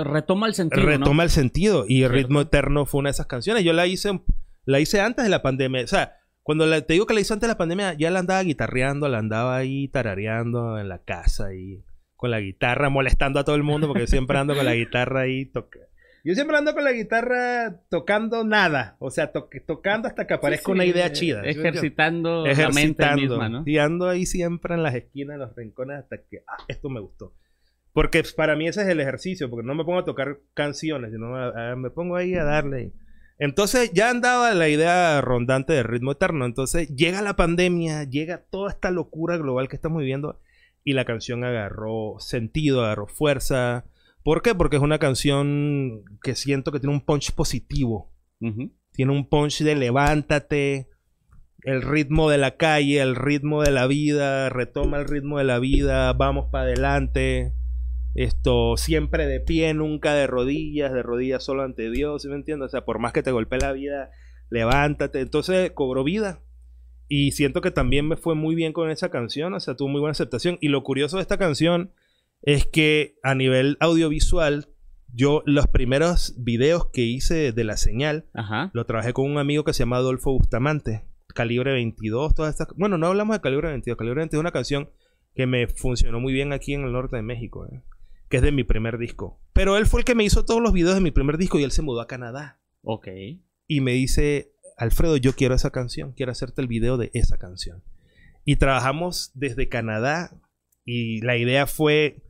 retoma el sentido. Retoma el sentido. Y el Ritmo Eterno fue una de esas canciones. Yo la hice, la hice antes de la pandemia. O sea, cuando te digo que la hice antes de la pandemia, ya la andaba guitarreando, la andaba ahí tarareando en la casa y con la guitarra, molestando a todo el mundo, porque yo siempre ando con la guitarra ahí. Yo siempre ando con la guitarra tocando nada. O sea, tocando hasta que aparezca una idea chida. Ejercitando, la mente misma, ¿no? Y ando ahí siempre en las esquinas, en los rincones, hasta que, ah, esto me gustó. Porque para mí ese es el ejercicio, porque no me pongo a tocar canciones, sino me pongo ahí a darle. Entonces ya andaba la idea rondante de ritmo eterno. Entonces llega la pandemia, llega toda esta locura global que estamos viviendo y la canción agarró sentido, agarró fuerza. ¿Por qué? Porque es una canción que siento que tiene un punch positivo. Tiene un punch de levántate, el ritmo de la calle, el ritmo de la vida, retoma el ritmo de la vida, vamos para adelante. esto siempre de pie, nunca de rodillas, de rodillas solo ante Dios, ¿sí me entiendes? O sea, por más que te golpee la vida, levántate. Entonces cobró vida. Y siento que también me fue muy bien con esa canción, o sea, tuvo muy buena aceptación. Y lo curioso de esta canción es que a nivel audiovisual, yo los primeros videos que hice de la señal, Ajá. lo trabajé con un amigo que se llama Adolfo Bustamante, calibre 22, todas estas... Bueno, no hablamos de calibre 22, calibre 22 es una canción que me funcionó muy bien aquí en el norte de México, ¿eh? que es de mi primer disco. Pero él fue el que me hizo todos los videos de mi primer disco y él se mudó a Canadá. Ok. Y me dice, Alfredo, yo quiero esa canción, quiero hacerte el video de esa canción. Y trabajamos desde Canadá y la idea fue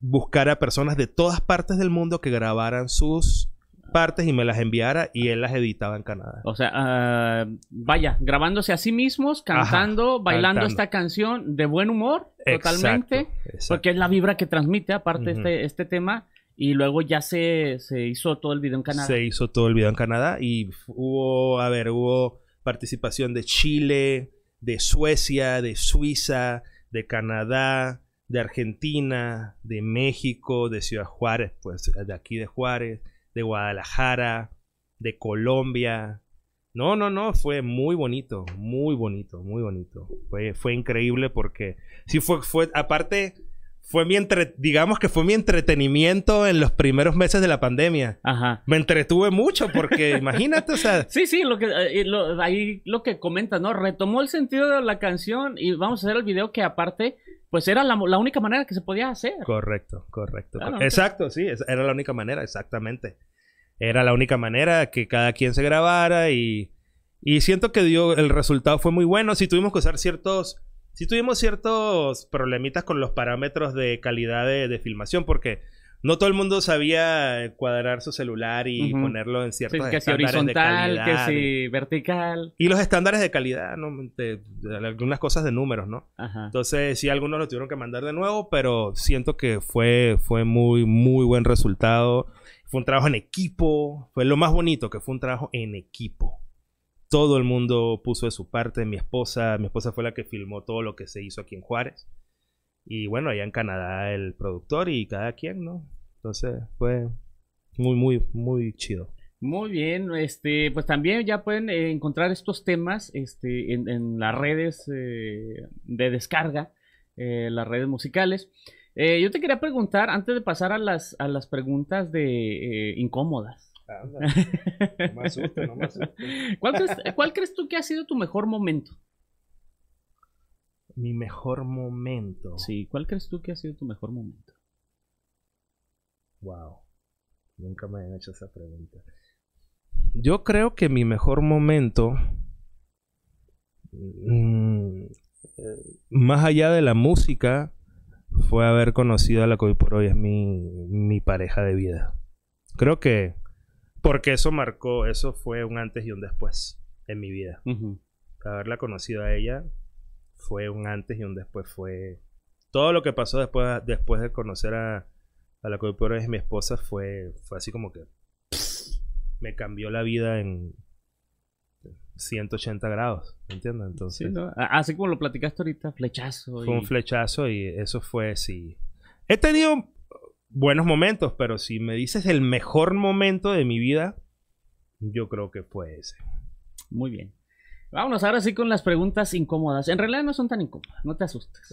buscar a personas de todas partes del mundo que grabaran sus partes y me las enviara y él las editaba en Canadá. O sea, ah, vaya, grabándose a sí mismos, cantando, bailando cantando. esta canción de buen humor, totalmente. Exacto. Porque es la vibra que transmite, aparte, Ujú. este, este tema. Y luego ya se, se hizo todo el video en Canadá. Se hizo todo el video en Canadá y hubo, a ver, hubo participación de Chile, de Suecia, de Suiza, de Canadá, de Argentina, de México, de Ciudad Juárez, pues de aquí de Juárez, de Guadalajara, de Colombia. No, no, no, fue muy bonito, muy bonito, muy bonito. Fue, fue increíble porque sí fue, fue, aparte, fue mi entre, digamos que fue mi entretenimiento en los primeros meses de la pandemia. Ajá. Me entretuve mucho porque imagínate, o sea, Sí, sí, lo que, eh, lo- ahí lo que comentas, ¿no? Retomó el sentido de la canción y vamos a hacer el video que aparte, pues era la, la única manera que se podía hacer. correcto, correcto. Claro, Exacto, sí, era la única manera, exactamente. Era la única manera que cada quien se grabara y, y siento que dio, el resultado fue muy bueno. Si tuvimos que usar ciertos, si tuvimos ciertos problemitas con los parámetros de calidad de, de filmación porque no todo el mundo sabía cuadrar su celular y ponerlo en Sí, ciertos que si estándares de horizontal, que calidad y- si vertical. Y los estándares de calidad, ¿no? De- de algunas cosas de números, ¿no? Ajá. Entonces, sí, algunos lo tuvieron que mandar de nuevo, pero siento que fue, fue muy, muy buen resultado. Fue un trabajo en equipo. Fue lo más bonito, que fue un trabajo en equipo. Todo el mundo puso de su parte. Mi esposa, mi esposa fue la que filmó todo lo que se hizo aquí en Juárez. Y bueno, allá en Canadá el productor y cada quien, ¿no? Entonces, fue muy, muy, muy chido. Muy bien, este, pues también ya pueden eh, encontrar estos temas este, en, en las redes eh, de descarga, eh, las redes musicales. Yo te quería preguntar, antes de pasar a las, a las preguntas de eh, no me asuste, no me. ¿cuál crees, cuál crees tú que ha sido tu mejor momento? Mi mejor momento. Sí, ¿cuál crees tú que ha sido tu mejor momento? Wow. Nunca me han hecho esa pregunta. Yo creo que mi mejor momento, mm, más allá de la música, fue haber conocido a la que hoy por hoy es mi, mi pareja de vida. Creo que porque eso marcó, eso fue un antes y un después en mi vida. Haberla conocido a ella fue un antes y un después. Fue todo lo que pasó después, después de conocer a, a la hoy es mi esposa fue, fue así como que me cambió la vida en 180 grados, ¿me entiendes? Sí, Entonces Así como lo platicaste ahorita, flechazo. fue y- un flechazo y eso fue sí. He tenido buenos momentos, pero si me dices el mejor momento de mi vida, yo creo que fue ese. Muy bien. Vámonos ahora sí con las preguntas incómodas. En realidad no son tan incómodas, no te asustes.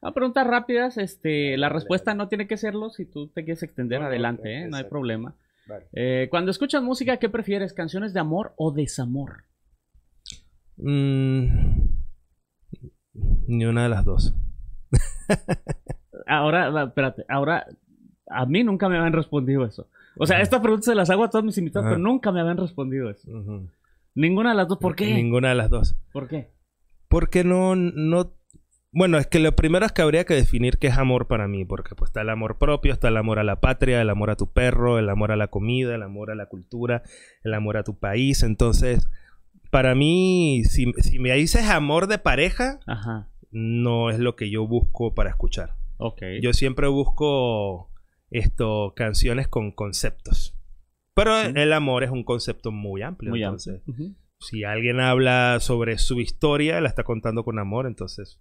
A preguntas rápidas, este, la respuesta no tiene que serlo. Si tú te quieres extender, No, no, adelante, ¿eh? no hay problema. Eh, cuando escuchas música, ¿qué prefieres? ¿Canciones de amor o desamor? Mm, ni una de las dos. Ahora, espérate, ahora a mí nunca me habían respondido eso. O sea, Ajá. estas preguntas se las hago a todos mis invitados, Ajá. pero nunca me habían respondido eso. Ninguna de las dos. ¿Por qué? Ninguna de las dos. ¿Por qué? Porque no, no. Bueno, es que lo primero es que habría que definir qué es amor para mí, porque pues está el amor propio, está el amor a la patria, el amor a tu perro, el amor a la comida, el amor a la cultura, el amor a tu país. Entonces, para mí, si, si me dices amor de pareja, Ajá. no es lo que yo busco para escuchar. Ok. Yo siempre busco esto, canciones con conceptos. Pero Sí. el amor es un concepto muy amplio. Muy entonces, amplio. Si alguien habla sobre su historia, la está contando con amor, entonces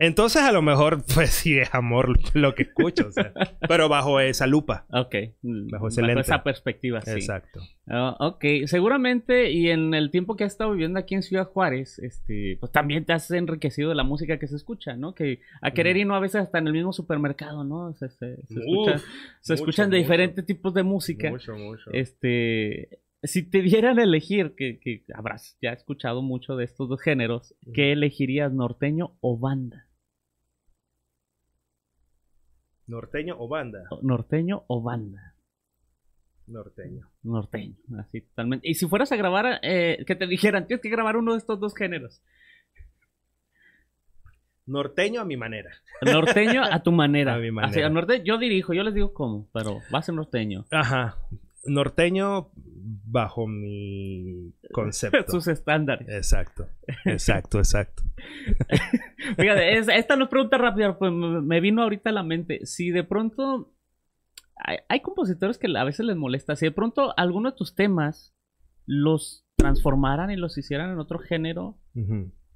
Entonces a lo mejor, pues sí es amor lo que escucho, o sea, pero bajo esa lupa. Ok. Bajo ese esa perspectiva, sí. Exacto. Ah, ok, seguramente y en el tiempo que has estado viviendo aquí en Ciudad Juárez, este, pues también te has enriquecido de la música que se escucha, ¿no? Que a querer y no a veces hasta en el mismo supermercado, ¿no? Se, se- se escucha- Uf, se mucho, escuchan de mucho. diferentes tipos de música. Mucho, mucho. Este, si te dieran a elegir, que, que habrás ya escuchado mucho de estos dos géneros, ¿qué elegirías, norteño o banda? ¿Norteño o banda? Norteño o banda. Norteño. Norteño, así totalmente. Y si fueras a grabar, eh, que te dijeran, tienes que grabar uno de estos dos géneros. Norteño a mi manera. Norteño a tu manera. A mi manera. Así, norte- yo dirijo, yo les digo cómo, pero va a ser norteño. Ajá. Norteño bajo mi concepto. Sus estándares. Exacto. Exacto, exacto. Fíjate, es- esta no es pregunta rápida, pues me vino ahorita a la mente. Si de pronto hay, hay compositores que a veces les molesta, si de pronto alguno de tus temas los transformaran y los hicieran en otro género,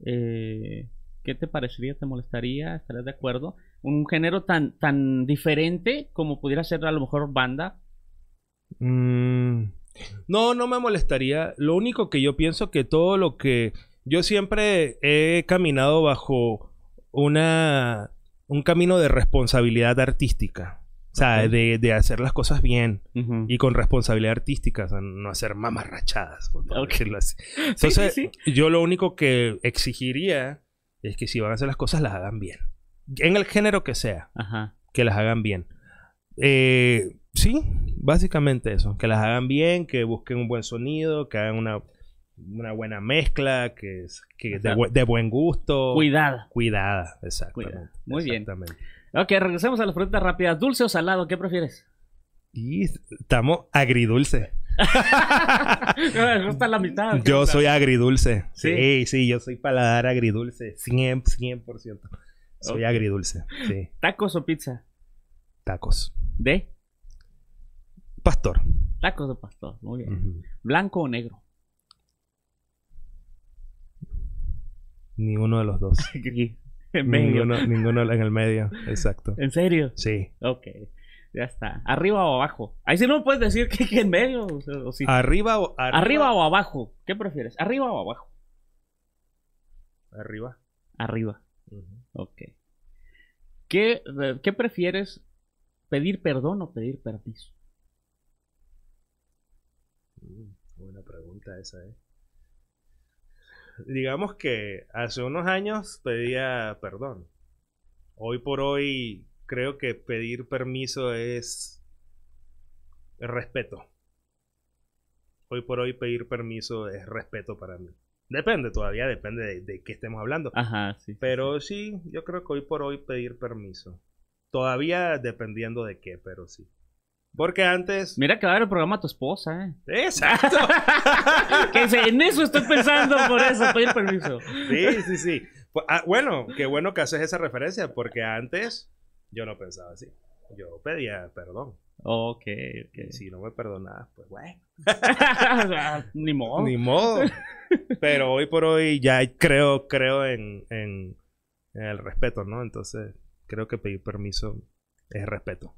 eh, ¿qué te parecería? ¿Te molestaría? ¿Estarías de acuerdo? Un género tan, tan diferente como pudiera ser a lo mejor banda. Mm, no, no me molestaría. Lo único que yo pienso que todo lo que yo siempre he caminado bajo una un camino de responsabilidad artística. O sea, de, de hacer las cosas bien y con responsabilidad artística, o sea, no hacer mamarrachadas, por así. Sí, Entonces, sí, yo lo único que exigiría es que si van a hacer las cosas, las hagan bien. En el género que sea Ajá. que las hagan bien. Eh, sí, básicamente eso, que las hagan bien, que busquen un buen sonido, que hagan una, una buena mezcla, que, es- que de, de buen gusto. Cuidada. Cuidada, exactamente. Cuidada. Muy bien. Exactamente. Ok, regresemos a las preguntas rápidas. ¿Dulce o salado? ¿Qué prefieres? Y estamos agridulce. Me gusta la mitad. Yo soy agridulce. Sí. Sí, sí, yo soy paladar agridulce. 100%. 100%. Soy agridulce. Sí. ¿Tacos o pizza? Tacos. ¿De? Pastor. Tacos de pastor. Muy bien. ¿Blanco o negro? Ni uno de los dos. En medio. Ninguno, ninguno en el medio. Exacto. ¿En serio? Sí. Ok. Ya está. ¿Arriba o abajo? Ahí sí no puedes decir que, que en medio. O, sea, o sí. Arriba o ¿Arriba o abajo? ¿Qué prefieres? ¿Arriba o abajo? Arriba. Arriba. Ok. ¿Qué, ¿Qué prefieres? ¿Pedir perdón o pedir permiso? Mm, Buena pregunta esa, ¿eh? Digamos que hace unos años pedía perdón. Hoy por hoy creo que pedir permiso es respeto. Hoy por hoy pedir permiso es respeto para mí. Depende, todavía depende de, de qué estemos hablando. Ajá, sí. sí, Pero sí, yo creo que hoy por hoy pedir permiso. Todavía dependiendo de qué, pero sí. Porque antes... Mira que va a ver el programa a tu esposa, ¿eh? Exacto. que dice, en eso estoy pensando, por eso, pedir permiso. Sí, sí, sí. Ah, bueno, qué bueno que haces esa referencia, porque antes yo no pensaba así. Yo pedía perdón. Ok, ok. Si no me perdonabas, pues bueno. Ni modo. Ni modo. Pero hoy por hoy ya creo, creo en, en, en el respeto, ¿no? Entonces, creo que pedir permiso es respeto.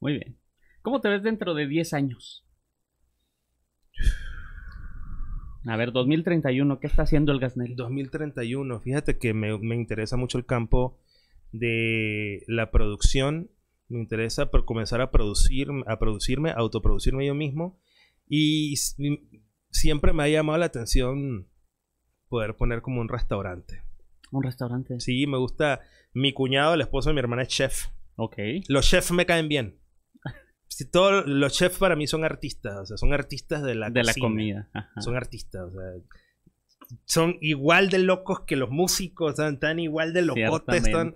Muy bien. ¿Cómo te ves dentro de 10 años? A ver, 2031, ¿qué está haciendo el Gasnel? 2031, fíjate que me, me interesa mucho el campo de la producción. Me interesa por comenzar a producir, a producirme, a autoproducirme yo mismo. Y siempre me ha llamado la atención poder poner como un restaurante. Un restaurante. Sí, me gusta. Mi cuñado, el esposo de mi hermana, es chef. Ok. Los chefs me caen bien. Sí, todos los chefs para mí son artistas, o sea, son artistas de la de la cocina. comida. Ajá. Son artistas, o sea, son igual de locos que los músicos, están tan igual de locotes, están-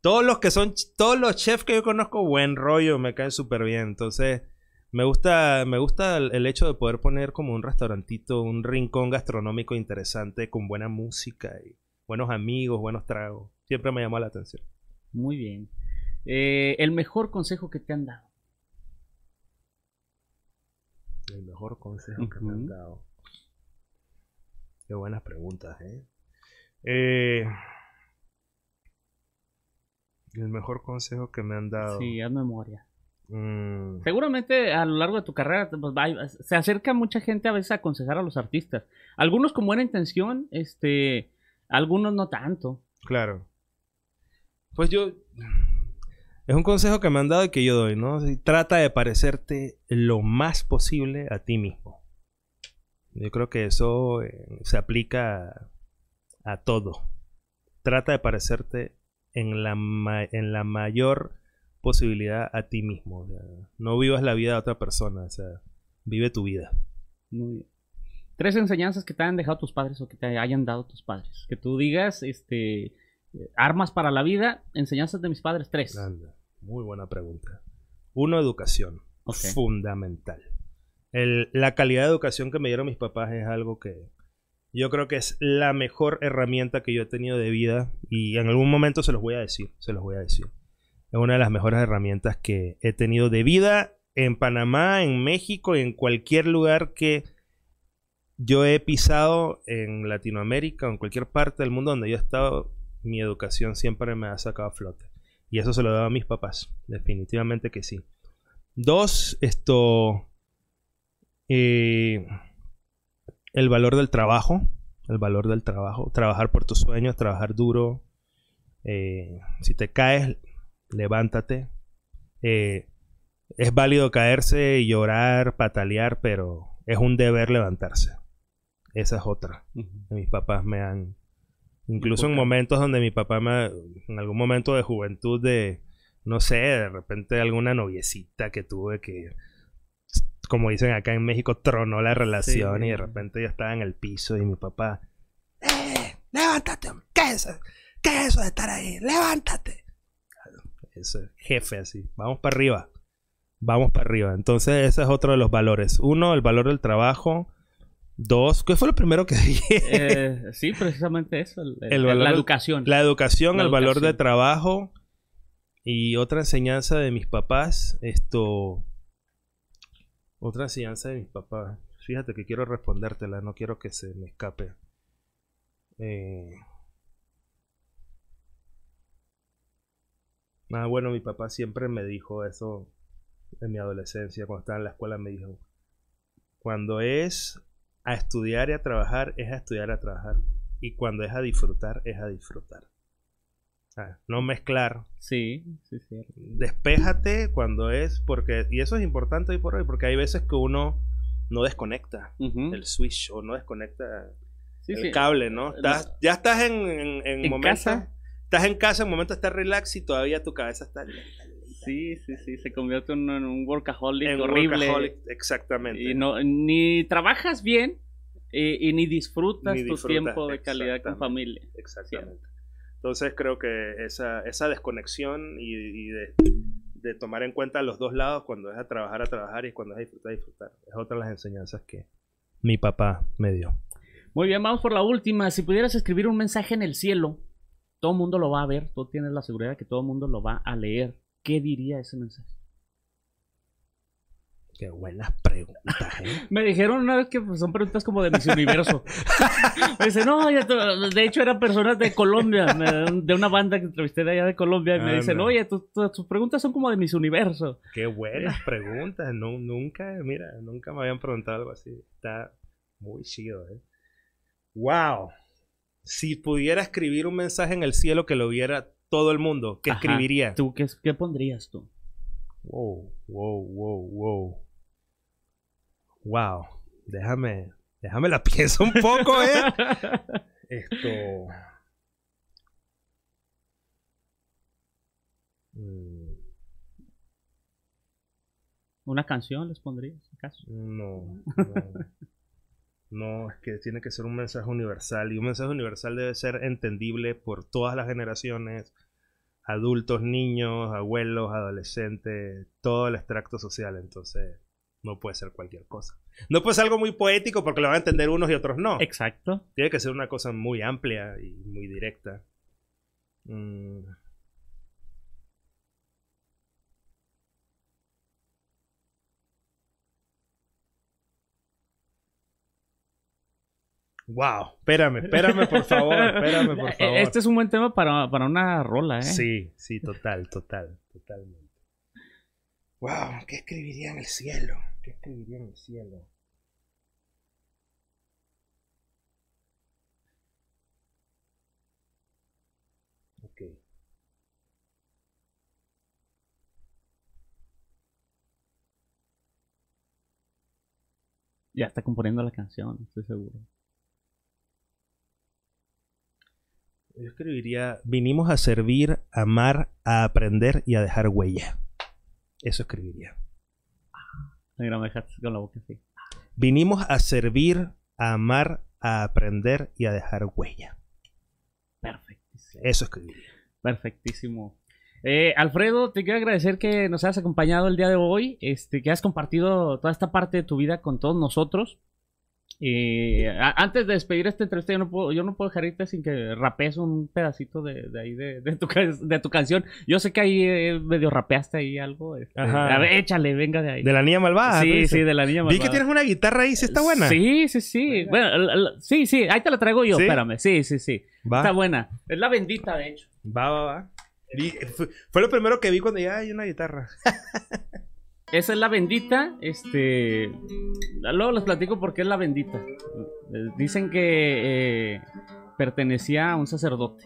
todos los que son, todos los chefs que yo conozco, buen rollo, me caen súper bien. Entonces, me gusta, me gusta el, hecho de poder poner como un restaurantito, un rincón gastronómico interesante con buena música y buenos amigos, buenos tragos. Siempre me llamó la atención. Muy bien. Eh, el mejor consejo que te han dado. El mejor consejo que me han dado. Qué buenas preguntas, ¿eh? Eh, El mejor consejo que me han dado. Sí, haz memoria. Mm, Seguramente a lo largo de tu carrera pues, va- se acerca mucha gente a veces a aconsejar a los artistas. Algunos con buena intención, este, algunos no tanto. claro. Pues yo. Es un consejo que me han dado y que yo doy, ¿no? Trata de parecerte lo más posible a ti mismo. Yo creo que eso eh, se aplica a, a todo. Trata de parecerte en la, ma- en la mayor posibilidad a ti mismo. o sea, no vivas la vida de otra persona, o sea, vive tu vida. Muy bien. Tres enseñanzas que te han dejado tus padres o que te hayan dado tus padres. Que tú digas, este, eh, armas para la vida, enseñanzas de mis padres, tres. Anda, muy buena pregunta. Uno, educación. Fundamental. El- la calidad de educación que me dieron mis papás es algo que yo creo que es la mejor herramienta que yo he tenido de vida y en algún momento se los voy a decir, se los voy a decir. Es una de las mejores herramientas que he tenido de vida en Panamá, en México y en cualquier lugar que yo he pisado en Latinoamérica o en cualquier parte del mundo donde yo he estado, mi educación siempre me ha sacado a flote. Y eso se lo debo a mis papás, definitivamente que sí. Dos, esto, eh, el valor del trabajo, el valor del trabajo, trabajar por tus sueños, trabajar duro. eh, si te caes, levántate. Eh, es válido caerse, llorar, patalear, pero es un deber levantarse. Esa es otra. Mis papás me han... Incluso en momentos donde mi papá me... En algún momento de juventud de... No sé, de repente alguna noviecita que tuve que... Como dicen acá en México, tronó la relación Sí. y de repente yo estaba en el piso y mi papá... ¡Eh! ¡Levántate! ¿Qué es eso? ¿Qué es eso de estar ahí? ¡Levántate! Ese jefe así. Vamos para arriba. Vamos para arriba. Entonces ese es otro de los valores. Uno, el valor del trabajo. Dos, ¿qué fue lo primero que dije? Eh, sí, precisamente eso, el- el- El valor la educación. La educación, La el valor de trabajo. Y otra enseñanza de mis papás. Esto. Otra enseñanza de mis papás. Fíjate que quiero respondértela, no quiero que se me escape. Eh... Ah, bueno, mi papá siempre me dijo eso en mi adolescencia, cuando estaba en la escuela, me dijo, cuando es a estudiar y a trabajar, es a estudiar y a trabajar. Y cuando es a disfrutar, es a disfrutar. Ah, no mezclar. Sí, sí, sí. Despéjate cuando es, porque, y eso es importante hoy por hoy, porque hay veces que uno no desconecta el switch o no desconecta Sí, el sí. cable, ¿no? Estás- ya estás en, en, en En momento, casa. estás en casa, en momento estás relax y todavía tu cabeza está Sí, sí, sí, se convierte en un workaholic en horrible. workaholic, exactamente. Y no, ni trabajas bien eh, y ni disfrutas Ni tu tiempo de calidad con familia. Exactamente. Entonces creo que esa, esa desconexión y, y de, de tomar en cuenta los dos lados cuando es a trabajar, a trabajar y cuando es a disfrutar, a disfrutar. Es otra de las enseñanzas que mi papá me dio. Muy bien, vamos por la última. Si pudieras escribir un mensaje en el cielo, todo el mundo lo va a ver, tú tienes la seguridad de que todo el mundo lo va a leer. ¿Qué diría ese mensaje? Qué buenas preguntas, ¿eh? Me dijeron una vez que pues, son preguntas como de Miss Universo. Me dice, no, de hecho eran personas de Colombia, de una banda que entrevisté de allá de Colombia, y me dicen, Anda. oye, tu- tu- tus preguntas son como de Miss Universo. Qué buenas preguntas. No, nunca, mira, nunca me habían preguntado algo así. Está muy chido, ¿eh? ¡Wow! Si pudiera escribir un mensaje en el cielo que lo viera todo el mundo, ¿qué Ajá. escribiría? ¿Tú qué, qué pondrías tú? Wow, wow, wow, wow. Wow. Déjame, déjame la pienso un poco, ¿eh? Esto. Mm, ¿Una canción les pondrías, acaso? No, no. No, es que tiene que ser un mensaje universal. Y un mensaje universal debe ser entendible por todas las generaciones, adultos, niños, abuelos, adolescentes, todo el extracto social. Entonces, no puede ser cualquier cosa. No puede ser algo muy poético porque lo van a entender unos y otros no. Exacto. Tiene que ser una cosa muy amplia y muy directa. Mm. Wow, espérame, espérame por favor, espérame por favor. Este es un buen tema para, para una rola, ¿eh? Sí, sí, total, total, totalmente. Wow, ¿qué escribiría en el cielo? ¿Qué escribiría en el cielo? Ok. Ya está componiendo la canción, estoy seguro. Yo escribiría, vinimos a servir, a amar, a aprender y a dejar huella. Eso escribiría. Mira, me dejaste con la boca así. Vinimos a servir, a amar, a aprender y a dejar huella. Perfectísimo. Eso escribiría. Perfectísimo. Eh, Alfredo, te quiero agradecer que nos hayas acompañado el día de hoy, este, que has compartido toda esta parte de tu vida con todos nosotros. A- antes de despedir esta entrevista, yo no puedo, yo no puedo dejar irte sin que rapees un pedacito de, de ahí de, de tu, de tu canción. Yo sé que ahí eh, medio rapeaste ahí algo. este, Ajá. a ver, échale, venga de ahí. De la niña malvada. sí, sí, de la niña Vi que malvada. tienes una guitarra ahí, sí está buena. Sí, sí, sí. Bueno, la- la- sí, sí, ahí te la traigo yo, ¿Sí? espérame. Sí, sí, sí. Va, Está buena. Es la bendita, de hecho. va, va, va. Fue lo primero que vi cuando ya hay una guitarra. Esa es la bendita, este... Luego les platico por qué es la bendita. Eh, Dicen que eh, pertenecía a un sacerdote.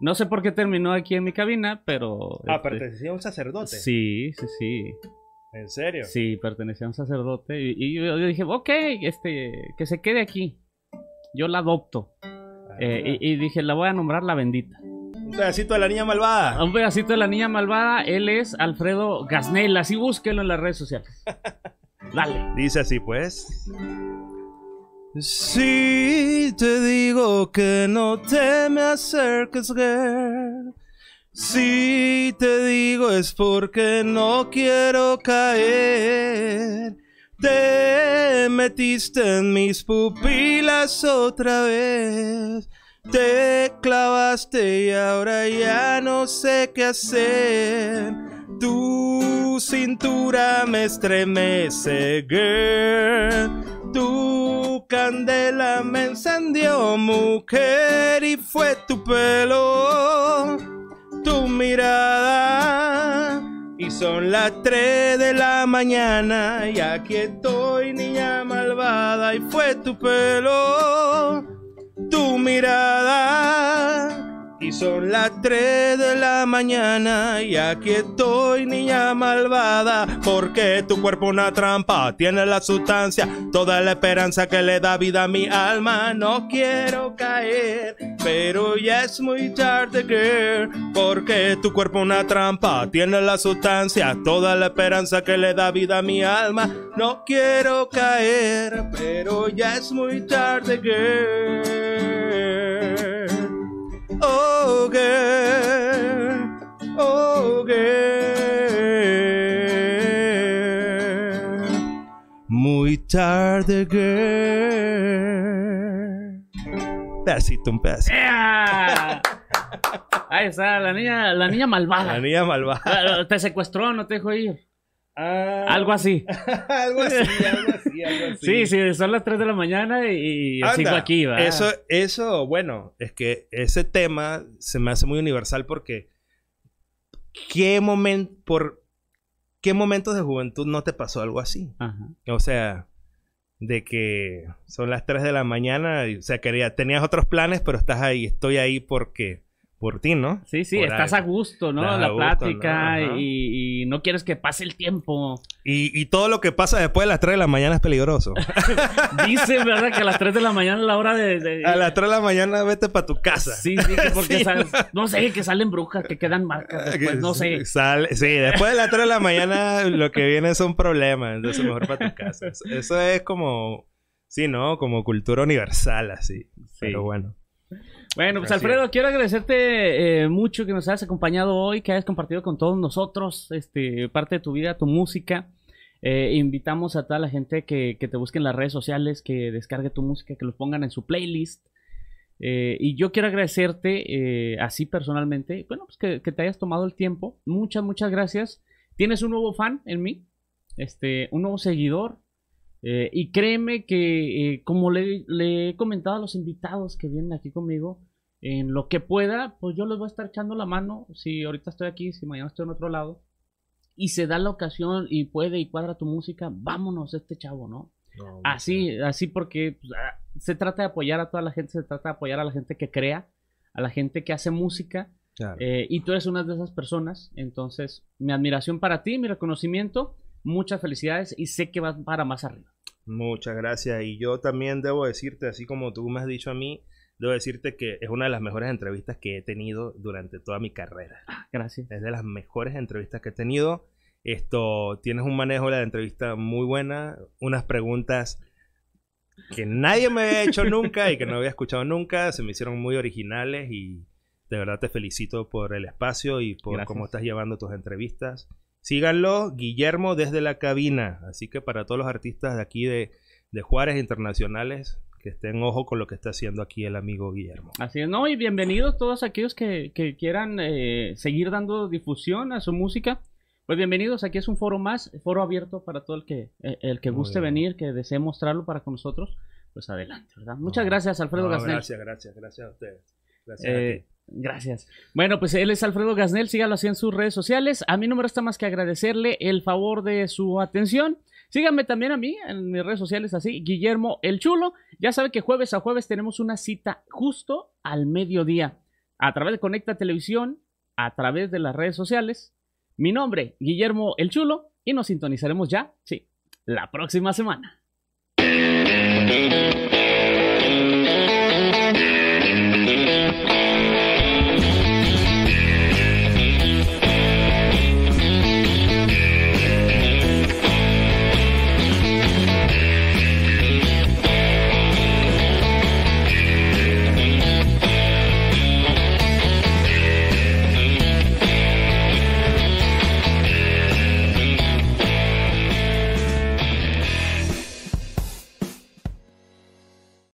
No sé por qué terminó aquí en mi cabina, pero... Ah, este, pertenecía a un sacerdote. Sí, sí, sí. ¿En serio? Sí, pertenecía a un sacerdote. Y, y yo, yo dije, ok, este, que se quede aquí. Yo la adopto. Ah, Eh, y, y dije, la voy a nombrar la bendita. Un pedacito de la niña malvada. Un pedacito de la niña malvada. Él es Alfredo Gasnel. Así búsquelo en las redes sociales. Dale. Dice así pues. Si te digo que no te me acerques, girl. Si te digo es porque no quiero caer. Te metiste en mis pupilas otra vez. Te clavaste y ahora ya no sé qué hacer. Tu cintura me estremece, girl. Tu candela me encendió, mujer, y fue tu pelo, tu mirada. Y son las 3 de la mañana, y aquí estoy, niña malvada, y fue tu pelo, tu mirada. Y son las 3 de la mañana y aquí estoy, niña malvada, porque tu cuerpo una trampa, tiene la sustancia, toda la esperanza que le da vida a mi alma. No quiero caer, pero ya es muy tarde, girl, porque tu cuerpo una trampa, tiene la sustancia, toda la esperanza que le da vida a mi alma. No quiero caer, pero ya es muy tarde, girl. Oh girl, oh girl, muy tarde girl. Pedacito, un pedacito. ¡Ea! Ahí está, la niña, la niña malvada. La niña malvada. Te secuestró, no te dejó ir. Ah, Algo así. algo así, algo así, algo así. Sí, sí, son las 3 de la mañana y, Anda, sigo aquí, ¿va? Eso, eso, bueno, es que ese tema se me hace muy universal porque ¿qué momento, por qué momentos de juventud no te pasó algo así? Ajá. O sea, de que son las 3 de la mañana, y, o sea, quería, tenías otros planes, pero estás ahí, estoy ahí porque, por ti, ¿no? Sí, sí, Por estás algo. a gusto, ¿no? Estás la gusto, plática y, y no quieres que pase el tiempo. Y, y todo lo que pasa después de las 3 de la mañana es peligroso. Dice, ¿verdad? Que a las 3 de la mañana es la hora de... de- a las 3 de la mañana vete para tu casa. Sí, sí, que porque Sí, sal- no sé, que salen brujas, que quedan marcas después, no sé. Sale- sí, después de las 3 de la mañana lo que viene son problemas. Entonces mejor para tu casa. Eso, eso es como... Sí, ¿no? Como cultura universal, así. Pero bueno. Bueno, pues Alfredo, quiero agradecerte eh, mucho que nos hayas acompañado hoy, que hayas compartido con todos nosotros este, parte de tu vida, tu música. Eh, invitamos a toda la gente que, que te busque en las redes sociales, que descargue tu música, que los pongan en su playlist. Eh, y yo quiero agradecerte eh, así personalmente, bueno, pues que, que te hayas tomado el tiempo. Muchas, muchas gracias. Tienes un nuevo fan en mí, este, un nuevo seguidor. Eh, y créeme que, eh, como le, le, he comentado a los invitados que vienen aquí conmigo, en lo que pueda, pues yo les voy a estar echando la mano. Si ahorita estoy aquí, si mañana estoy en otro lado, y se da la ocasión y puede y cuadra tu música, vámonos, este chavo, ¿no? así, así porque pues, ah, se trata de apoyar a toda la gente, se trata de apoyar a la gente que crea, a la gente que hace música. Eh, y tú eres una de esas personas. Entonces, mi admiración para ti, mi reconocimiento, muchas felicidades y sé que vas para más arriba. Muchas gracias. Y yo también debo decirte, así como tú me has dicho a mí, debo decirte que es una de las mejores entrevistas que he tenido durante toda mi carrera. Ah, gracias. Es de las mejores entrevistas que he tenido. Esto, tienes un manejo de la entrevista muy buena, unas preguntas que nadie me había hecho nunca y que no había escuchado nunca, se me hicieron muy originales y de verdad te felicito por el espacio y por cómo estás llevando tus entrevistas. Síganlo, Guillermo desde la cabina. Así que para todos los artistas de aquí de, de Juárez Internacionales, que estén ojo con lo que está haciendo aquí el amigo Guillermo. Así es, no, y bienvenidos todos aquellos que, quieran eh, seguir dando difusión a su música. Pues bienvenidos, aquí es un foro más, foro abierto para todo el que, eh, el que guste venir, que desee mostrarlo para con nosotros, pues adelante, ¿verdad? Muchas gracias, Alfredo no, Gracias, gracias, gracias a ustedes. Gracias. Eh, gracias. Bueno, pues él es Alfredo Gasnel, sígalo así en sus redes sociales. A mí no me resta más que agradecerle el favor de su atención. Síganme también a mí en mis redes sociales así, Guillermo el Chulo. Ya sabe que jueves a jueves tenemos una cita justo al mediodía a través de Conecta Televisión, a través de las redes sociales. Mi nombre, Guillermo el Chulo, y nos sintonizaremos ya, sí, la próxima semana.